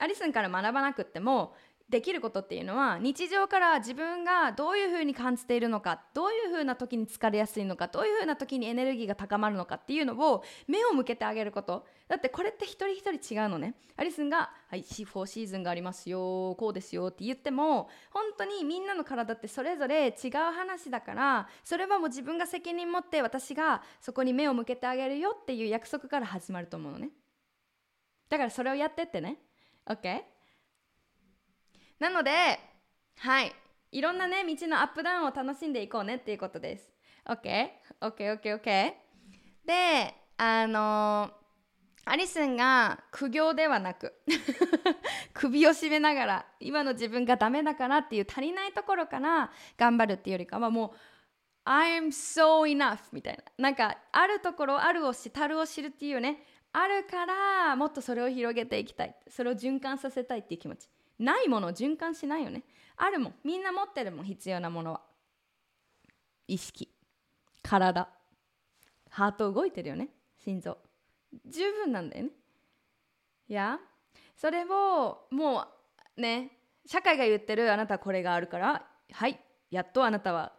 Speaker 1: アリスンから学ばなくてもできることっていうのは日常から自分がどういうふうに感じているのかどういうふうな時に疲れやすいのかどういうふうな時にエネルギーが高まるのかっていうのを目を向けてあげること。だってこれって一人一人違うのね。アリスンが「はい、4シーズンがありますよこうですよ」って言っても本当にみんなの体ってそれぞれ違う話だからそれはもう自分が責任持って私がそこに目を向けてあげるよっていう約束から始まると思うのね。だからそれをやってってね。OK? なのではい。いろんなね道のアップダウンを楽しんでいこうねっていうことです。OKOKOKOK であのーアリスンが苦行ではなく 首を絞めながら今の自分がダメだからっていう足りないところから頑張るっていうよりかはもう I am so enough みたいな。なんかあるところあるを知たるを知るっていうねあるからもっとそれを広げていきたい。それを循環させたいっていう気持ち。ないものを循環しないよね。あるもん。みんな持ってるもん必要なものは。意識。体。ハート動いてるよね。心臓。十分なんだよね。いや。それをもうね社会が言ってるあなたこれがあるからはい。やっとあなたは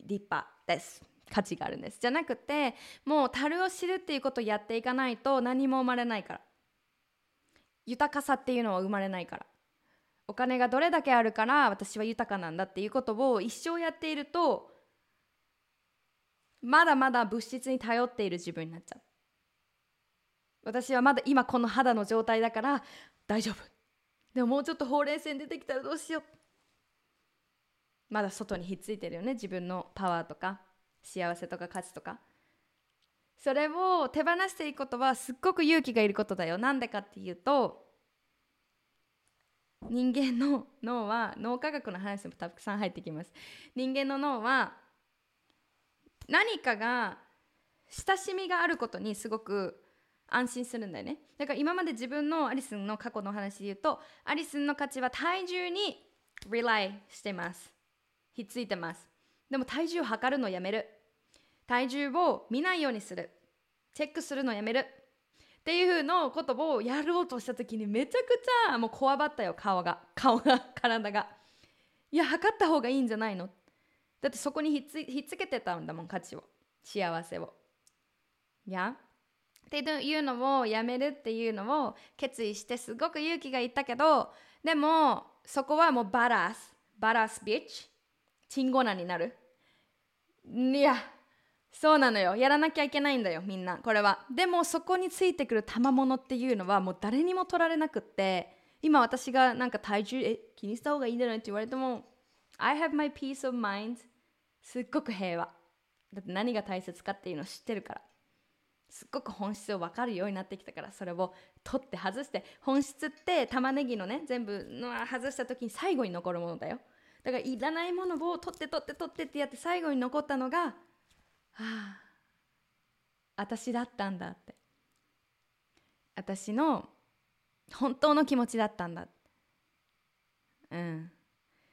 Speaker 1: 立派です。価値があるんです。じゃなくてもう樽を知るっていうことをやっていかないと何も生まれないから。豊かさっていうのは生まれないから。お金がどれだけあるから私は豊かなんだっていうことを一生やっているとまだまだ物質に頼っている自分になっちゃう。私はまだ今この肌の状態だから大丈夫。でももうちょっとほうれい線出てきたらどうしよう。まだ外にひっついてるよね自分のパワーとか。幸せとか価値とか。それを手放していくことはすっごく勇気がいることだよ。なんでかっていうと人間の脳は脳科学の話もたくさん入ってきます。人間の脳は何かが親しみがあることにすごく安心するんだよね。だから今まで自分のアリスンの過去の話で言うとアリスンの価値は体重に rely してます。ひっついてます。でも体重を測るのやめる。体重を見ないようにする。チェックするのやめる。っていう風のことをやろうとした時にめちゃくちゃもうこわばったよ顔が。顔が体が。いや測った方がいいんじゃないの？だってそこにひっつひっつけてたんだもん価値を。幸せを。いや？っていうのをやめるっていうのを決意してすごく勇気がいったけどでもそこはもうバラス。バラスビッチ。チンゴナになる。いやそうなのよ。やらなきゃいけないんだよみんな。これは。でもそこについてくる賜物っていうのはもう誰にも取られなくって今私がなんか体重え気にした方がいいんじゃないって言われても I have my peace of mind すっごく平和。だって何が大切かっていうのを知ってるから。すっごく本質を分かるようになってきたからそれを取って外して。本質って玉ねぎのね全部の外した時に最後に残るものだよ。だからいらないものを取って取って取ってってやって最後に残ったのがはあ私だったんだって。私の本当の気持ちだったんだうん。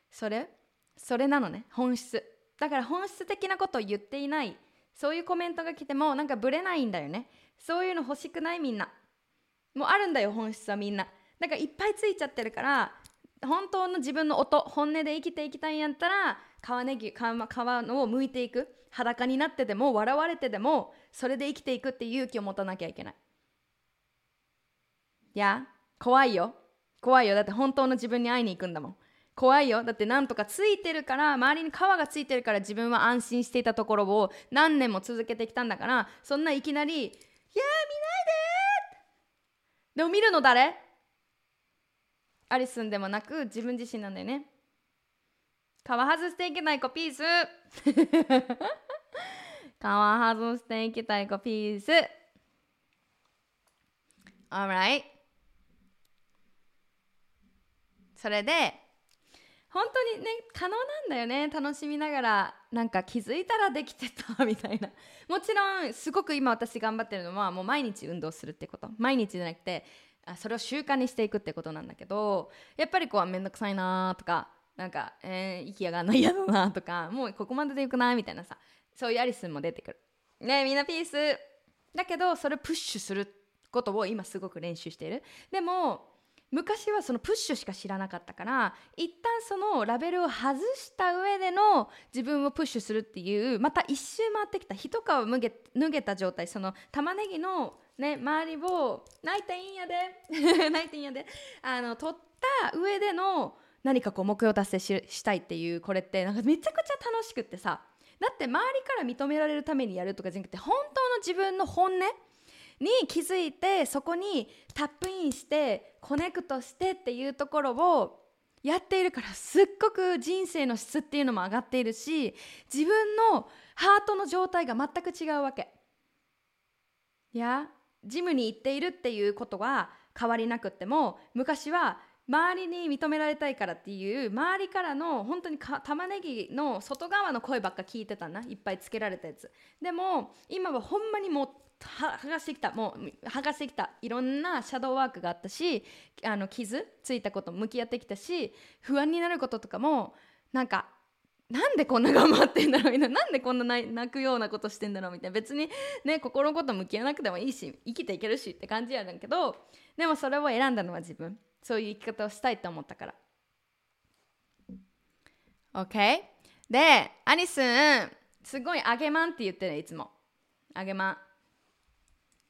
Speaker 1: それ？それなのね。本質。だから本質的なことを言っていない。そういうコメントが来てもなんかブレないんだよね。そういうの欲しくないみんな。もうあるんだよ本質はみんな。だからいっぱいついちゃってるから本当の自分の音本音で生きていきたいんやったら皮ねぎ皮皮を剥いていく裸になってでも笑われてでもそれで生きていくって勇気を持たなきゃいけない。いや怖いよ。怖いよ。だって本当の自分に会いに行くんだもん。怖いよ。だってなんとかついてるから周りに皮がついてるから自分は安心していたところを何年も続けてきたんだからそんないきなり「いや見ないで!」でも見るの誰？アリスンでもなく自分自身なんだよね。皮外していけない子ピース。皮外していきたい子ピース。Alright それで本当にね可能なんだよね。楽しみながらなんか気づいたらできてたみたいな。もちろんすごく今私頑張ってるのはもう毎日運動するってこと。毎日じゃなくてあそれを習慣にしていくってことなんだけどやっぱりこう面倒くさいなとかなんか、えー、息上がんない嫌だなとかもうここまででよくないみたいなさそういうアリスも出てくる。ねみんなピース。だけどそれプッシュすることを今すごく練習している。でも昔はそのプッシュしか知らなかったから一旦そのラベルを外した上での自分をプッシュするっていうまた一周回ってきた。一皮脱げ脱げた状態。その玉ねぎの、ね、周りを泣いていいんやで 泣いていいんやであの取った上での何かこう目標達成したいっていうこれってなんかめちゃくちゃ楽しくってさ。だって周りから認められるためにやるとかじゃなくて本当の自分の本音に気づいてそこにタップインしてコネクトしてっていうところをやっているからすっごく人生の質っていうのも上がっているし自分のハートの状態が全く違うわけ。いやジムに行っているっていうことは変わりなくっても昔は周りに認められたいからっていう周りからの本当に玉ねぎの外側の声ばっか聞いてたないっぱいつけられたやつでも今はほんまにも剥がしてきたもう剥がしてきたいろんなシャドーワークがあったしあの傷ついたこと向き合ってきたし不安になることとかもなんかなんでこんな頑張ってんだろうみたいななんでこんな泣くようなことしてんだろうみたいな。別にね心のこと向き合わなくてもいいし生きていけるしって感じやねんけどでもそれを選んだのは自分。そういう生き方をしたいと思ったから。OK でアニスンすごいあげまんって言ってるいつも。あげまん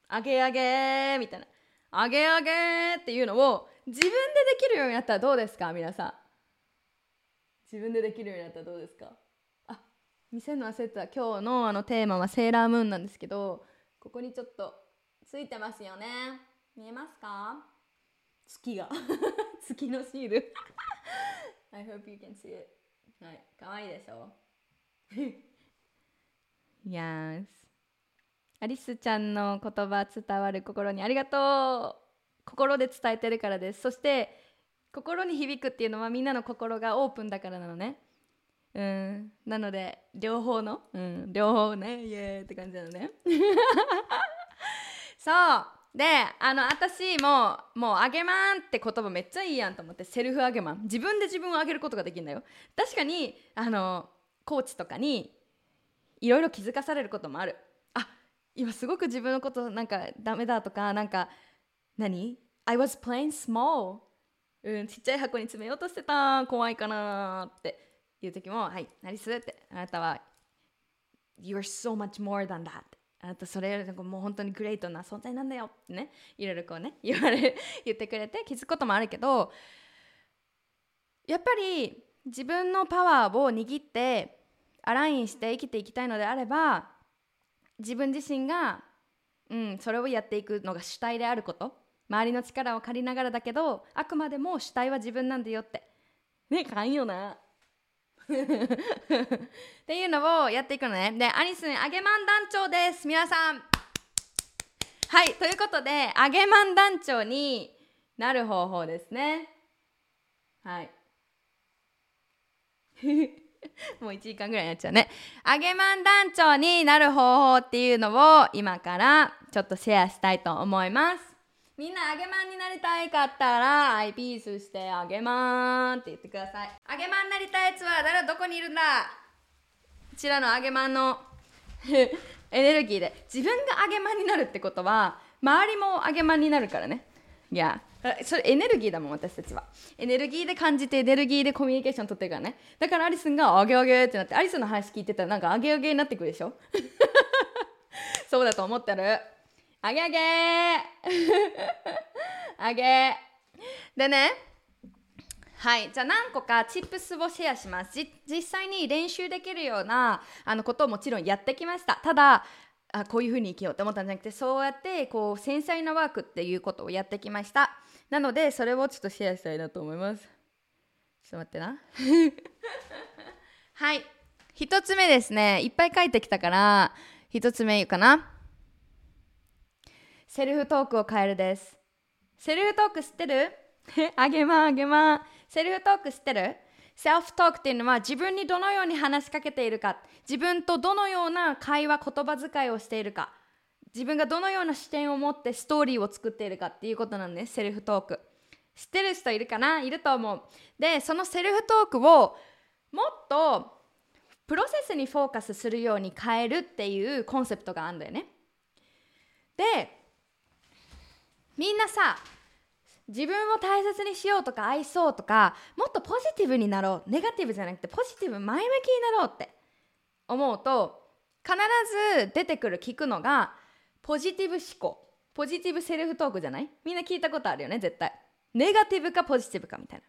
Speaker 1: あげあげみたいな。あげあげっていうのを自分でできるようになったらどうですか皆さん。自分でできるようになったらどうですか。あ見せるの忘れてた今日のあのテーマはセーラームーンなんですけどここにちょっとついてますよね。見えますか？月が。月のシール。I hope you can see it. はいかわいいでしょ？Yes. アリスちゃんの言葉伝わる心にありがとう。心で伝えてるからです。そして心に響くっていうのはみんなの心がオープンだからなのね。うん。なので両方の？うん。両方ね。イエーイって感じなのね。そう。であの私ももうあげまんって言葉めっちゃいいやんと思ってセルフあげまん。自分で自分をあげることができるんだよ。確かにあのコーチとかにいろいろ気づかされることもある。今すごく自分のことなんかダメだとかなんか何？I was playing small. うん、ちっちゃい箱に詰めようとしてた。怖いかなって。いう時も「はい何する?」って。あなたは「You are so much more than that」あなたそれよりもう本当にグレートな存在なんだよってね。いろいろこうね 言われ言ってくれて気づくこともあるけどやっぱり自分のパワーを握ってアラインして生きていきたいのであれば自分自身が、うん、それをやっていくのが主体であること。周りの力を借りながらだけどあくまでも主体は自分なんだよって。ねかんよな。っていうのをやっていくのね。でアニスあげまん団長です。皆さん。はいということであげまん団長になる方法ですね。はい もう1時間ぐらいになっちゃうね。あげまん団長になる方法っていうのを今からちょっとシェアしたいと思います。みんなあげまんになりたいかったら、アイピースしてあげまんって言ってください。あげまんになりたいやつは誰どこにいるんだこちらのあげまんの エネルギーで。自分があげまんになるってことは、周りもあげまんになるからね。いや、それエネルギーだもん、私たちは。エネルギーで感じて、エネルギーでコミュニケーション取ってるからね。だからアリスンがあげあげってなって、アリスンの話聞いてたらなんかあげあげになってくるでしょ？そうだと思ってる？あげあげ あげでねはい。じゃあ何個かチップスをシェアします。実際に練習できるようなあのことをもちろんやってきました。ただあこういうふうに生きようと思ったんじゃなくてそうやってこう繊細なワークっていうことをやってきました。なのでそれをちょっとシェアしたいなと思います。ちょっと待ってな。はい。1つ目ですね。いっぱい書いてきたから1つ目言うかな。セルフトークを変えるです。セルフトーク知ってる？あげまあげまセルフトーク知ってる？セルフトークっていうのは自分にどのように話しかけているか。自分とどのような会話言葉遣いをしているか。自分がどのような視点を持ってストーリーを作っているかっていうことなんですセルフトーク。知ってる人いるかな？いると思う。でそのセルフトークをもっとプロセスにフォーカスするように変えるっていうコンセプトがあるんだよね。でみんなさ自分を大切にしようとか愛そうとかもっとポジティブになろう。ネガティブじゃなくてポジティブ前向きになろうって思うと必ず出てくる聞くのがポジティブ思考。ポジティブセルフトークじゃない？みんな聞いたことあるよね？絶対。ネガティブかポジティブかみたい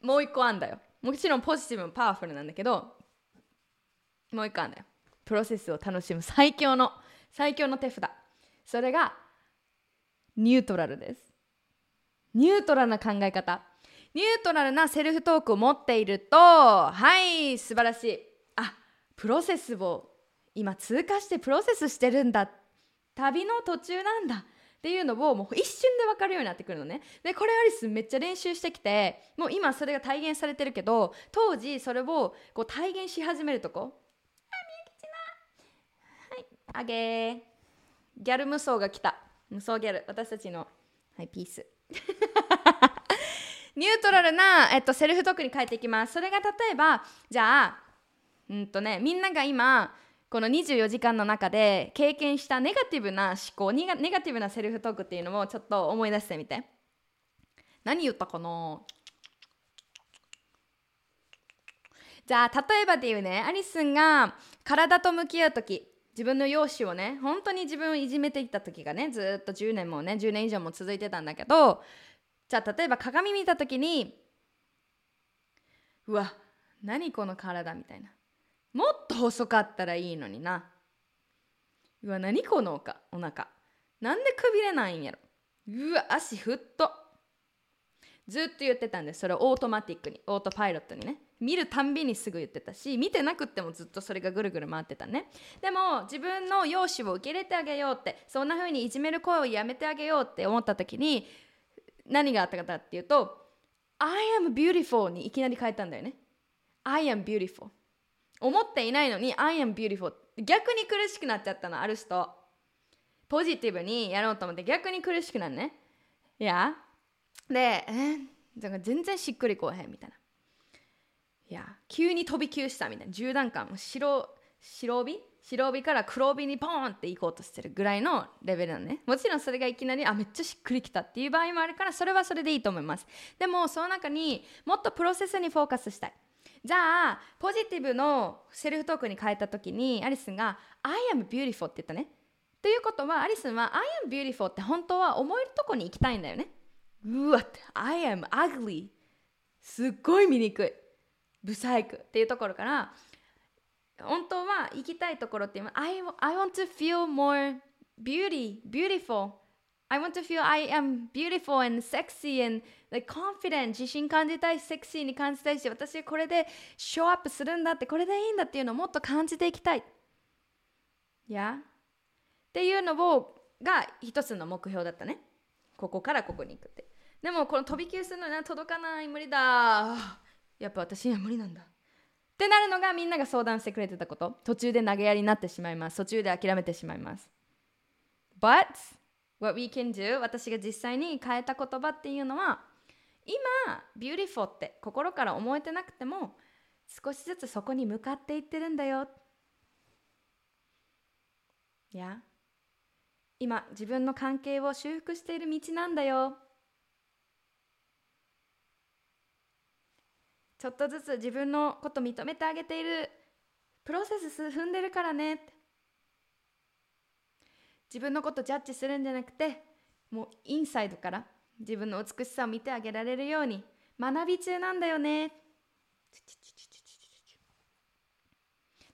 Speaker 1: な。もう一個あんだよ。もちろんポジティブもパワフルなんだけどもう一個あんだよ。プロセスを楽しむ。最強の。最強の手札。それがニュートラルです。ニュートラルな考え方。ニュートラルなセルフトークを持っているとはい素晴らしい。あプロセスを今通過してプロセスしてるんだ。旅の途中なんだ。っていうのをもう一瞬で分かるようになってくるのね。でこれアリスめっちゃ練習してきてもう今それが体現されてるけど当時それをこう体現し始めるとこ。あみゆきちなはいあげギャル無双が来た。無双ギャル。私たちのはいピース。ニュートラルな、えっと、セルフトークに変えていきます。それが例えばじゃあうんとねみんなが今この24時間の中で経験したネガティブな思考ネガティブなセルフトークっていうのをちょっと思い出してみて。何言ったかな？じゃあ例えばで言うねアリスンが体と向き合う時自分の容姿をね本当に自分をいじめていった時がねずっと10年もね10年以上も続いてたんだけどじゃあ例えば鏡見た時にうわ何この体みたいな。もっと細かったらいいのにな。うわ何このおかお腹。なんでくびれないんやろ。うわ足ふっと。ずっと言ってたんですそれをオートマティックにオートパイロットにね。見るたんびにすぐ言ってたし見てなくってもずっとそれがぐるぐる回ってたね。でも自分の容姿を受け入れてあげようってそんな風にいじめる声をやめてあげようって思った時に何があったかっていうと I am beautiful にいきなり変えたんだよね。I am beautiful 思っていないのに I am beautiful. 逆に苦しくなっちゃったのある人。ポジティブにやろうと思って逆に苦しくなるね。いや。でえか全然しっくりこうへんみたいな。いや。急に飛び級したみたいな。10段階白白帯？白帯から黒帯にポーンって行こうとしてるぐらいのレベルなのね。もちろんそれがいきなりあめっちゃしっくりきたっていう場合もあるからそれはそれでいいと思います。でもその中にもっとプロセスにフォーカスしたい。じゃあポジティブのセルフトークに変えた時にアリスンが「I am beautiful」って言ったね。ということはアリスンは「I am beautiful」って本当は思えるとこに行きたいんだよね。うわって I am ugly すっごい醜い。ブサイク。っていうところから本当は行きたいところっていう。のは I, I want to feel more beauty, beautiful I want to feel I am beautiful and sexy and like confident. 自信感じたいセクシーに感じたいし私これでショーアップするんだってこれでいいんだっていうのをもっと感じていきたい。や、yeah? っていうのをが一つの目標だったね。ここからここに行くって。でもこの飛び級するのには届かない無理だ。やっぱ私には無理なんだ。ってなるのがみんなが相談してくれてたこと。途中で投げやりになってしまいます。途中で諦めてしまいます。But what we can do 私が実際に変えた言葉っていうのは今 beautiful って心から思えてなくても少しずつそこに向かっていってるんだよ。いや今自分の関係を修復している道なんだよ。ちょっとずつ自分のこと認めてあげている。プロセス踏んでるからね自分のことジャッジするんじゃなくてもうインサイドから自分の美しさを見てあげられるように学び中なんだよね。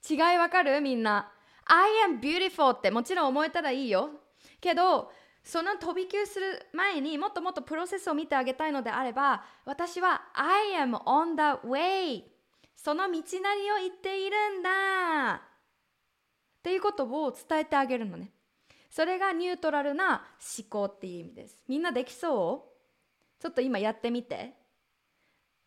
Speaker 1: 違いわかる？みんな。I am beautiful って。もちろん思えたらいいよ。けどその飛び級する前にもっともっとプロセスを見てあげたいのであれば私は I am on the way その道なりを言っているんだ。っていうことを伝えてあげるのね。それがニュートラルな思考っていう意味です。みんなできそう？ちょっと今やってみて。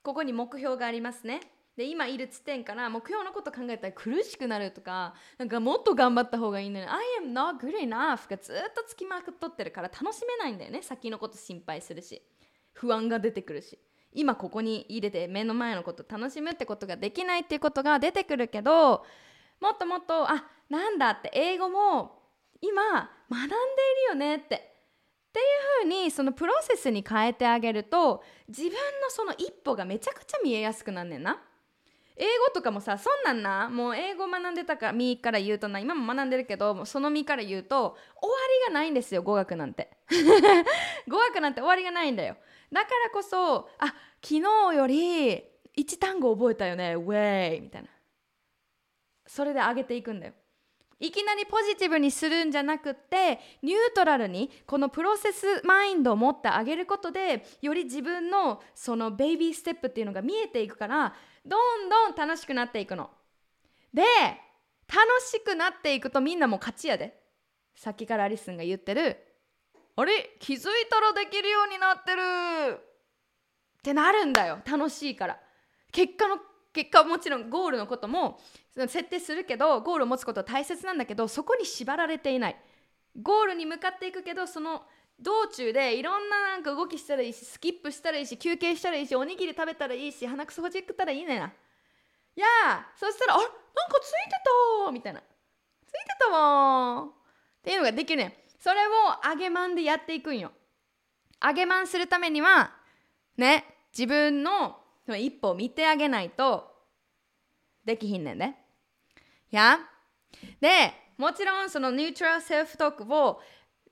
Speaker 1: ここに目標がありますね。で今いる地点から目標のこと考えたら苦しくなるとかなんかもっと頑張った方がいいのに I am not good enough がずっとつきまくっとってるから楽しめないんだよね。先のこと心配するし。不安が出てくるし。今ここに入れて目の前のこと楽しむってことができないっていうことが出てくるけどもっともっとあなんだって英語も今学んでいるよねって。っていうふうにそのプロセスに変えてあげると自分のその一歩がめちゃくちゃ見えやすくなんねんな。英語とかもさそんなんなもう英語学んでたか身から言うとな今も学んでるけどその身から言うと終わりがないんですよ語学なんて。語学なんて終わりがないんだよ。だからこそあ昨日より1単語覚えたよねウェイみたいな。それで上げていくんだよ。いきなりポジティブにするんじゃなくってニュートラルにこのプロセスマインドを持ってあげることでより自分のそのベイビーステップっていうのが見えていくからどんどん楽しくなっていくの。で楽しくなっていくとみんなも勝ちやで。さっきからアリスンが言ってる。あれ？気づいたらできるようになってる。ってなるんだよ。楽しいから。結果の結果はもちろんゴールのことも設定するけどゴールを持つことは大切なんだけどそこに縛られていない。ゴールに向かっていくけどその道中でいろんななんか動きしたらいいしスキップしたらいいし休憩したらいいしおにぎり食べたらいいし鼻くそほじくったらいいねな。いやそしたらあなんかついてたみたいな。ついてたわっていうのができるねそれを揚げまんでやっていくんよ。揚げまんするためにはね自分の一歩見てあげないとできひんねんねや？でもちろんそのニュートラルセルフトークを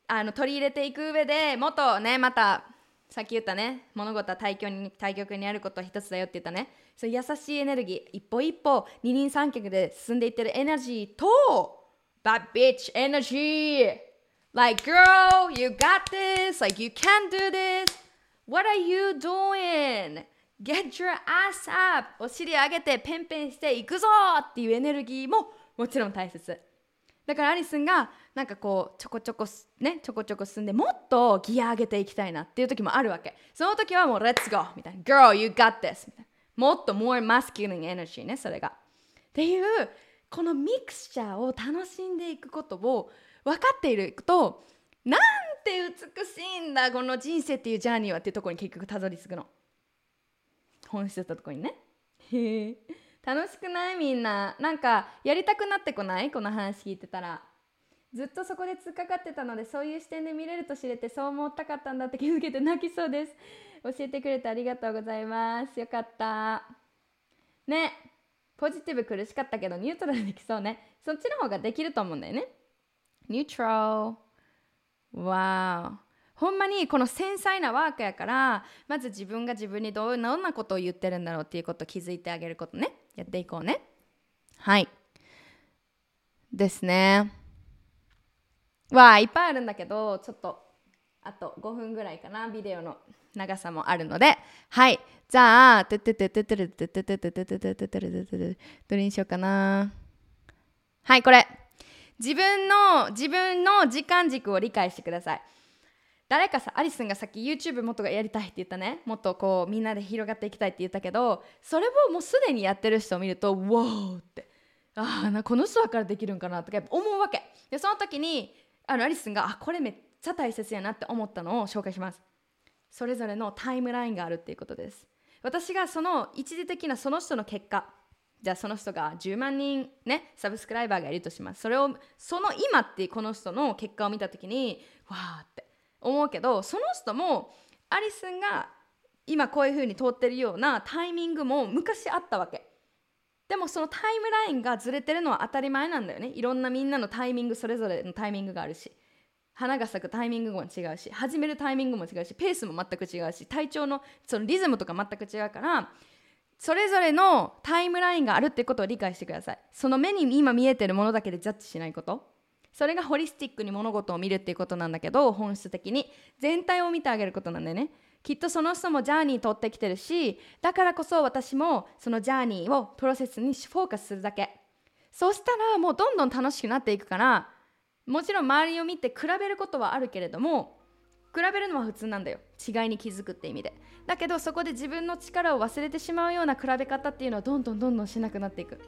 Speaker 1: あの取り入れていく上でもっとねまたさっき言ったね物事は対極に対極にあることは一つだよって言ったね。そう優しいエネルギー一歩一歩二人三脚で進んでいってるエナジーと Bad bitch energy. Like girl you got this. Like you can do this. What are you doing? Get your ass up! お尻上げてペンペンしていくぞっていうエネルギーももちろん大切。だからアリスンがなんかこうちょこちょこねちょこちょこ進んでもっとギア上げていきたいなっていう時もあるわけ。その時はもう Let's go! みたいな。Girl you got this! みたいな。もっと more masculine energy ねそれが。っていうこのミクスチャーを楽しんでいくことを分かっているとなんて美しいんだこの人生っていうジャーニーはっていうところに結局たどり着くの。本質だったとこにね。へえ。楽しくないみんな。なんかやりたくなってこない？この話聞いてたら。ずっとそこで突っかかってたのでそういう視点で見れると知れてそう思ったかったんだって気づけて泣きそうです。教えてくれてありがとうございます。よかった。ね。ポジティブ苦しかったけどニュートラルできそうね。そっちの方ができると思うんだよね。ニュートラルわーほんまにこの繊細なワークやからまず自分が自分にどんなことを言ってるんだろうっていうことを気づいてあげることね。やっていこうね。はい。ですね。わあいっぱいあるんだけどちょっとあと5分ぐらいかな。ビデオの長さもあるので。はい。じゃあトゥトゥトゥトゥトゥトゥトゥトゥトゥトゥトゥトゥトゥトゥトゥトゥどれにしようかなはいこれ自分の自分の時間軸を理解してください誰かさアリスンがさっき YouTube もっとやりたいって言ったね。もっとこうみんなで広がっていきたいって言ったけどそれをもうすでにやってる人を見ると「わーって。ああこの人だからできるんかなとか思うわけ。でその時にあのアリスンがあこれめっちゃ大切やなって思ったのを紹介します。それぞれのタイムラインがあるっていうことです。私がその一時的なその人の結果。じゃあその人が10万人ねサブスクライバーがいるとします。それをその今ってこの人の結果を見た時にわーって。思うけどその人もアリスンが今こういう風に通ってるようなタイミングも昔あったわけ。でもそのタイムラインがずれてるのは当たり前なんだよね。いろんなみんなのタイミングそれぞれのタイミングがあるし。花が咲くタイミングも違うし始めるタイミングも違うしペースも全く違うし体調のそのリズムとか全く違うからそれぞれのタイムラインがあるってことを理解してください。その目に今見えてるものだけでジャッジしないこと。それがホリスティックに物事を見るっていうことなんだけど本質的に。全体を見てあげることなんだよね。きっとその人もジャーニー取ってきてるしだからこそ私もそのジャーニーをプロセスにフォーカスするだけ。そしたらもうどんどん楽しくなっていくからもちろん周りを見て比べることはあるけれども比べるのは普通なんだよ。違いに気づくって意味で。だけどそこで自分の力を忘れてしまうような比べ方っていうのはどんどんどんどんしなくなっていく。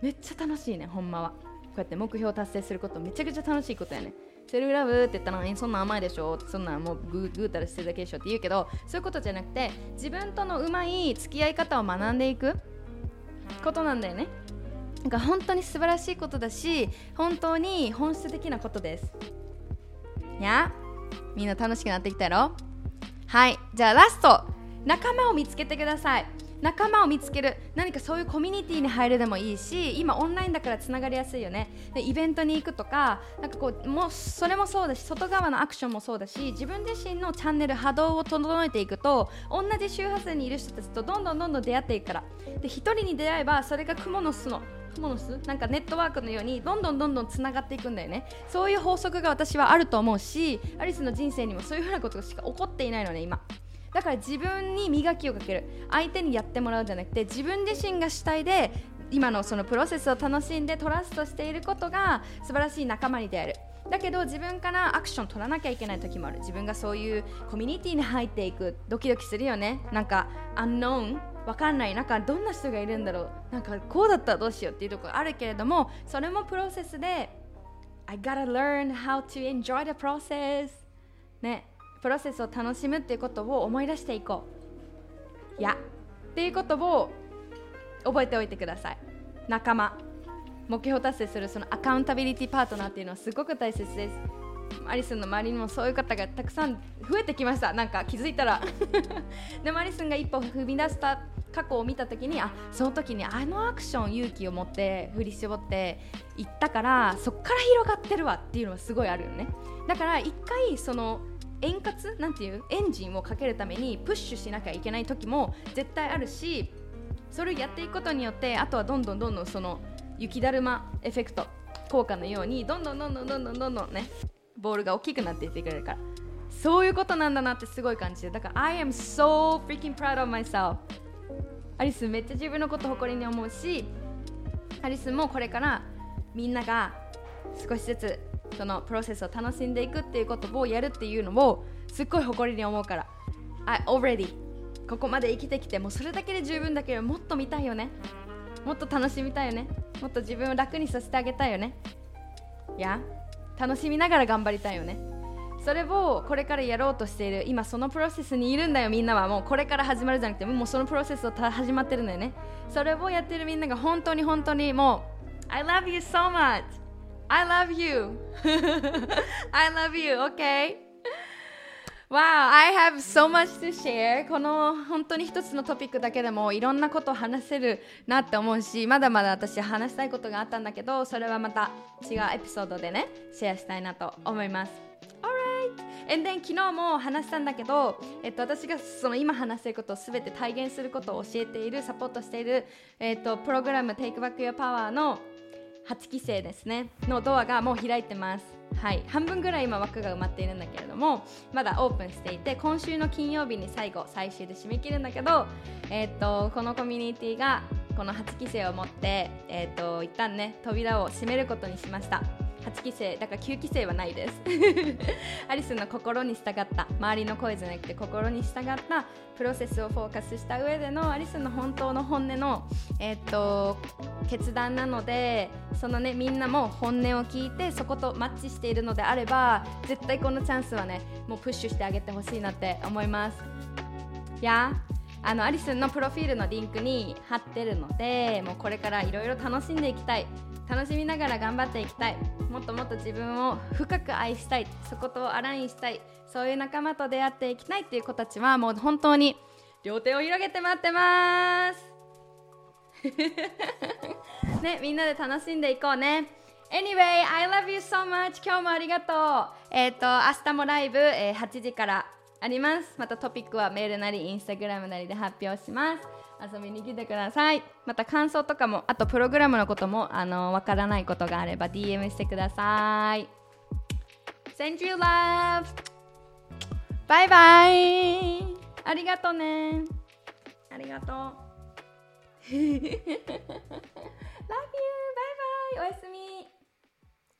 Speaker 1: めっちゃ楽しいねほんまは。うやって目標を達成することめちゃくちゃ楽しいことやね。セルフラブって言ったらそんな甘いでしょそんなもうぐぐうたらしてるだけでしょって言うけどそういうことじゃなくて自分とのうまい付き合い方を学んでいくことなんだよね。なんか本当に素晴らしいことだし本当に本質的なことです。やみんな楽しくなってきたやろ？はいじゃあラスト。仲間を見つけてください。仲間を見つける何かそういうコミュニティに入るでもいいし今オンラインだからつながりやすいよね。でイベントに行くとかなんかこうもうそれもそうだし外側のアクションもそうだし自分自身のチャンネル波動を整えていくと同じ周波数にいる人たちとどんどんどんどん出会っていくから。で1人に出会えばそれが蜘蛛の巣のクモの巣？なんかネットワークのようにどんどんどんどんつながっていくんだよね。そういう法則が私はあると思うしアリスの人生にもそういうふうなことしか起こっていないのね今。だから自分に磨きをかける。相手にやってもらうんじゃなくて自分自身が主体で今のそのプロセスを楽しんでトラストしていることが素晴らしい仲間に出会える。だけど自分からアクション取らなきゃいけない時もある。自分がそういうコミュニティに入っていく。ドキドキするよね。なんかアンノーンわかんない。中どんな人がいるんだろう。なんかこうだったらどうしようっていうところあるけれどもそれもプロセスで I gotta learn how to enjoy the process ね。プロセスを楽しむっていうことを思い出していこう。いや。っていうことを覚えておいてください。仲間。目標達成するそのアカウンタビリティパートナーっていうのはすごく大切です。アリスンの周りにもそういう方がたくさん増えてきました。なんか気づいたら。でもアリスンが一歩踏み出した過去を見た時にあその時にあのアクション勇気を持って振り絞っていったからそっから広がってるわっていうのはすごいあるよね。だから一回その円滑？なんていう？エンジンをかけるためにプッシュしなきゃいけない時も絶対あるしそれをやっていくことによってあとはどんどんどんどんその雪だるまエフェクト効果のようにどんどんどんどんどんどんどんどんねボールが大きくなっていってくれるからそういうことなんだなってすごい感じてだから I am so freaking proud of myself アリスめっちゃ自分のこと誇りに思うしアリスもこれからみんなが少しずつそのプロセスを楽しんでいくっていうことをやるっていうのをすっごい誇りに思うから。I already ここまで生きてきてもうそれだけで十分だけどもっと見たいよね。もっと楽しみたいよね。もっと自分を楽にさせてあげたいよね。いや楽しみながら頑張りたいよね。それをこれからやろうとしている今そのプロセスにいるんだよみんなは。もうこれから始まるじゃなくてもうそのプロセスを始まってるんだよね。それをやってるみんなが本当に本当にもう I love you so much! I love you I love you okay? Wow, I have so much to share. この本当に一つのトピックだけでもいろんなことを話せるなって思うし、まだまだ私話したいことがあったんだけど、それはまた違うエピソードでね、シェアしたいなと思います。Alright! And then 昨日も話したんだけど、えっと、私がその今話していることを全て体現することを教えている、サポートしている、えっと、プログラム Take Back Your Power の8期生ですね、のドアがもう開いてます。はい、半分ぐらい今枠が埋まっているんだけれどもまだオープンしていて今週の金曜日に最後最終で締め切るんだけど、えーと、このコミュニティがこの8期生を持って、えーと一旦ね扉を閉めることにしました。8期生だから9期生はないです。アリスの心に従った周りの声じゃなくて心に従ったプロセスをフォーカスした上でのアリスの本当の本音の、えー、っと決断なのでそのねみんなも本音を聞いてそことマッチしているのであれば絶対このチャンスはねもうプッシュしてあげてほしいなって思います。いやあのアリスのプロフィールのリンクに貼ってるのでもうこれからいろいろ楽しんでいきたい。楽しみながら頑張っていきたいもっともっと自分を深く愛したいそことアラインしたいそういう仲間と出会っていきたいっていう子たちはもう本当に両手を広げて待ってます ねみんなで楽しんでいこうね Anyway, I love you so much. 今日もありがとう。えっ、ー、と、明日もライブ、えー、8時からあります。またトピックはメールなり、インスタグラムなりで発表します。遊びに来てください。また感想とかもあとプログラムのこともあのわからないことがあれば DM してください。Send you love. バイバイありがとうね。ありがとう。Love you. バイバイおやすみ。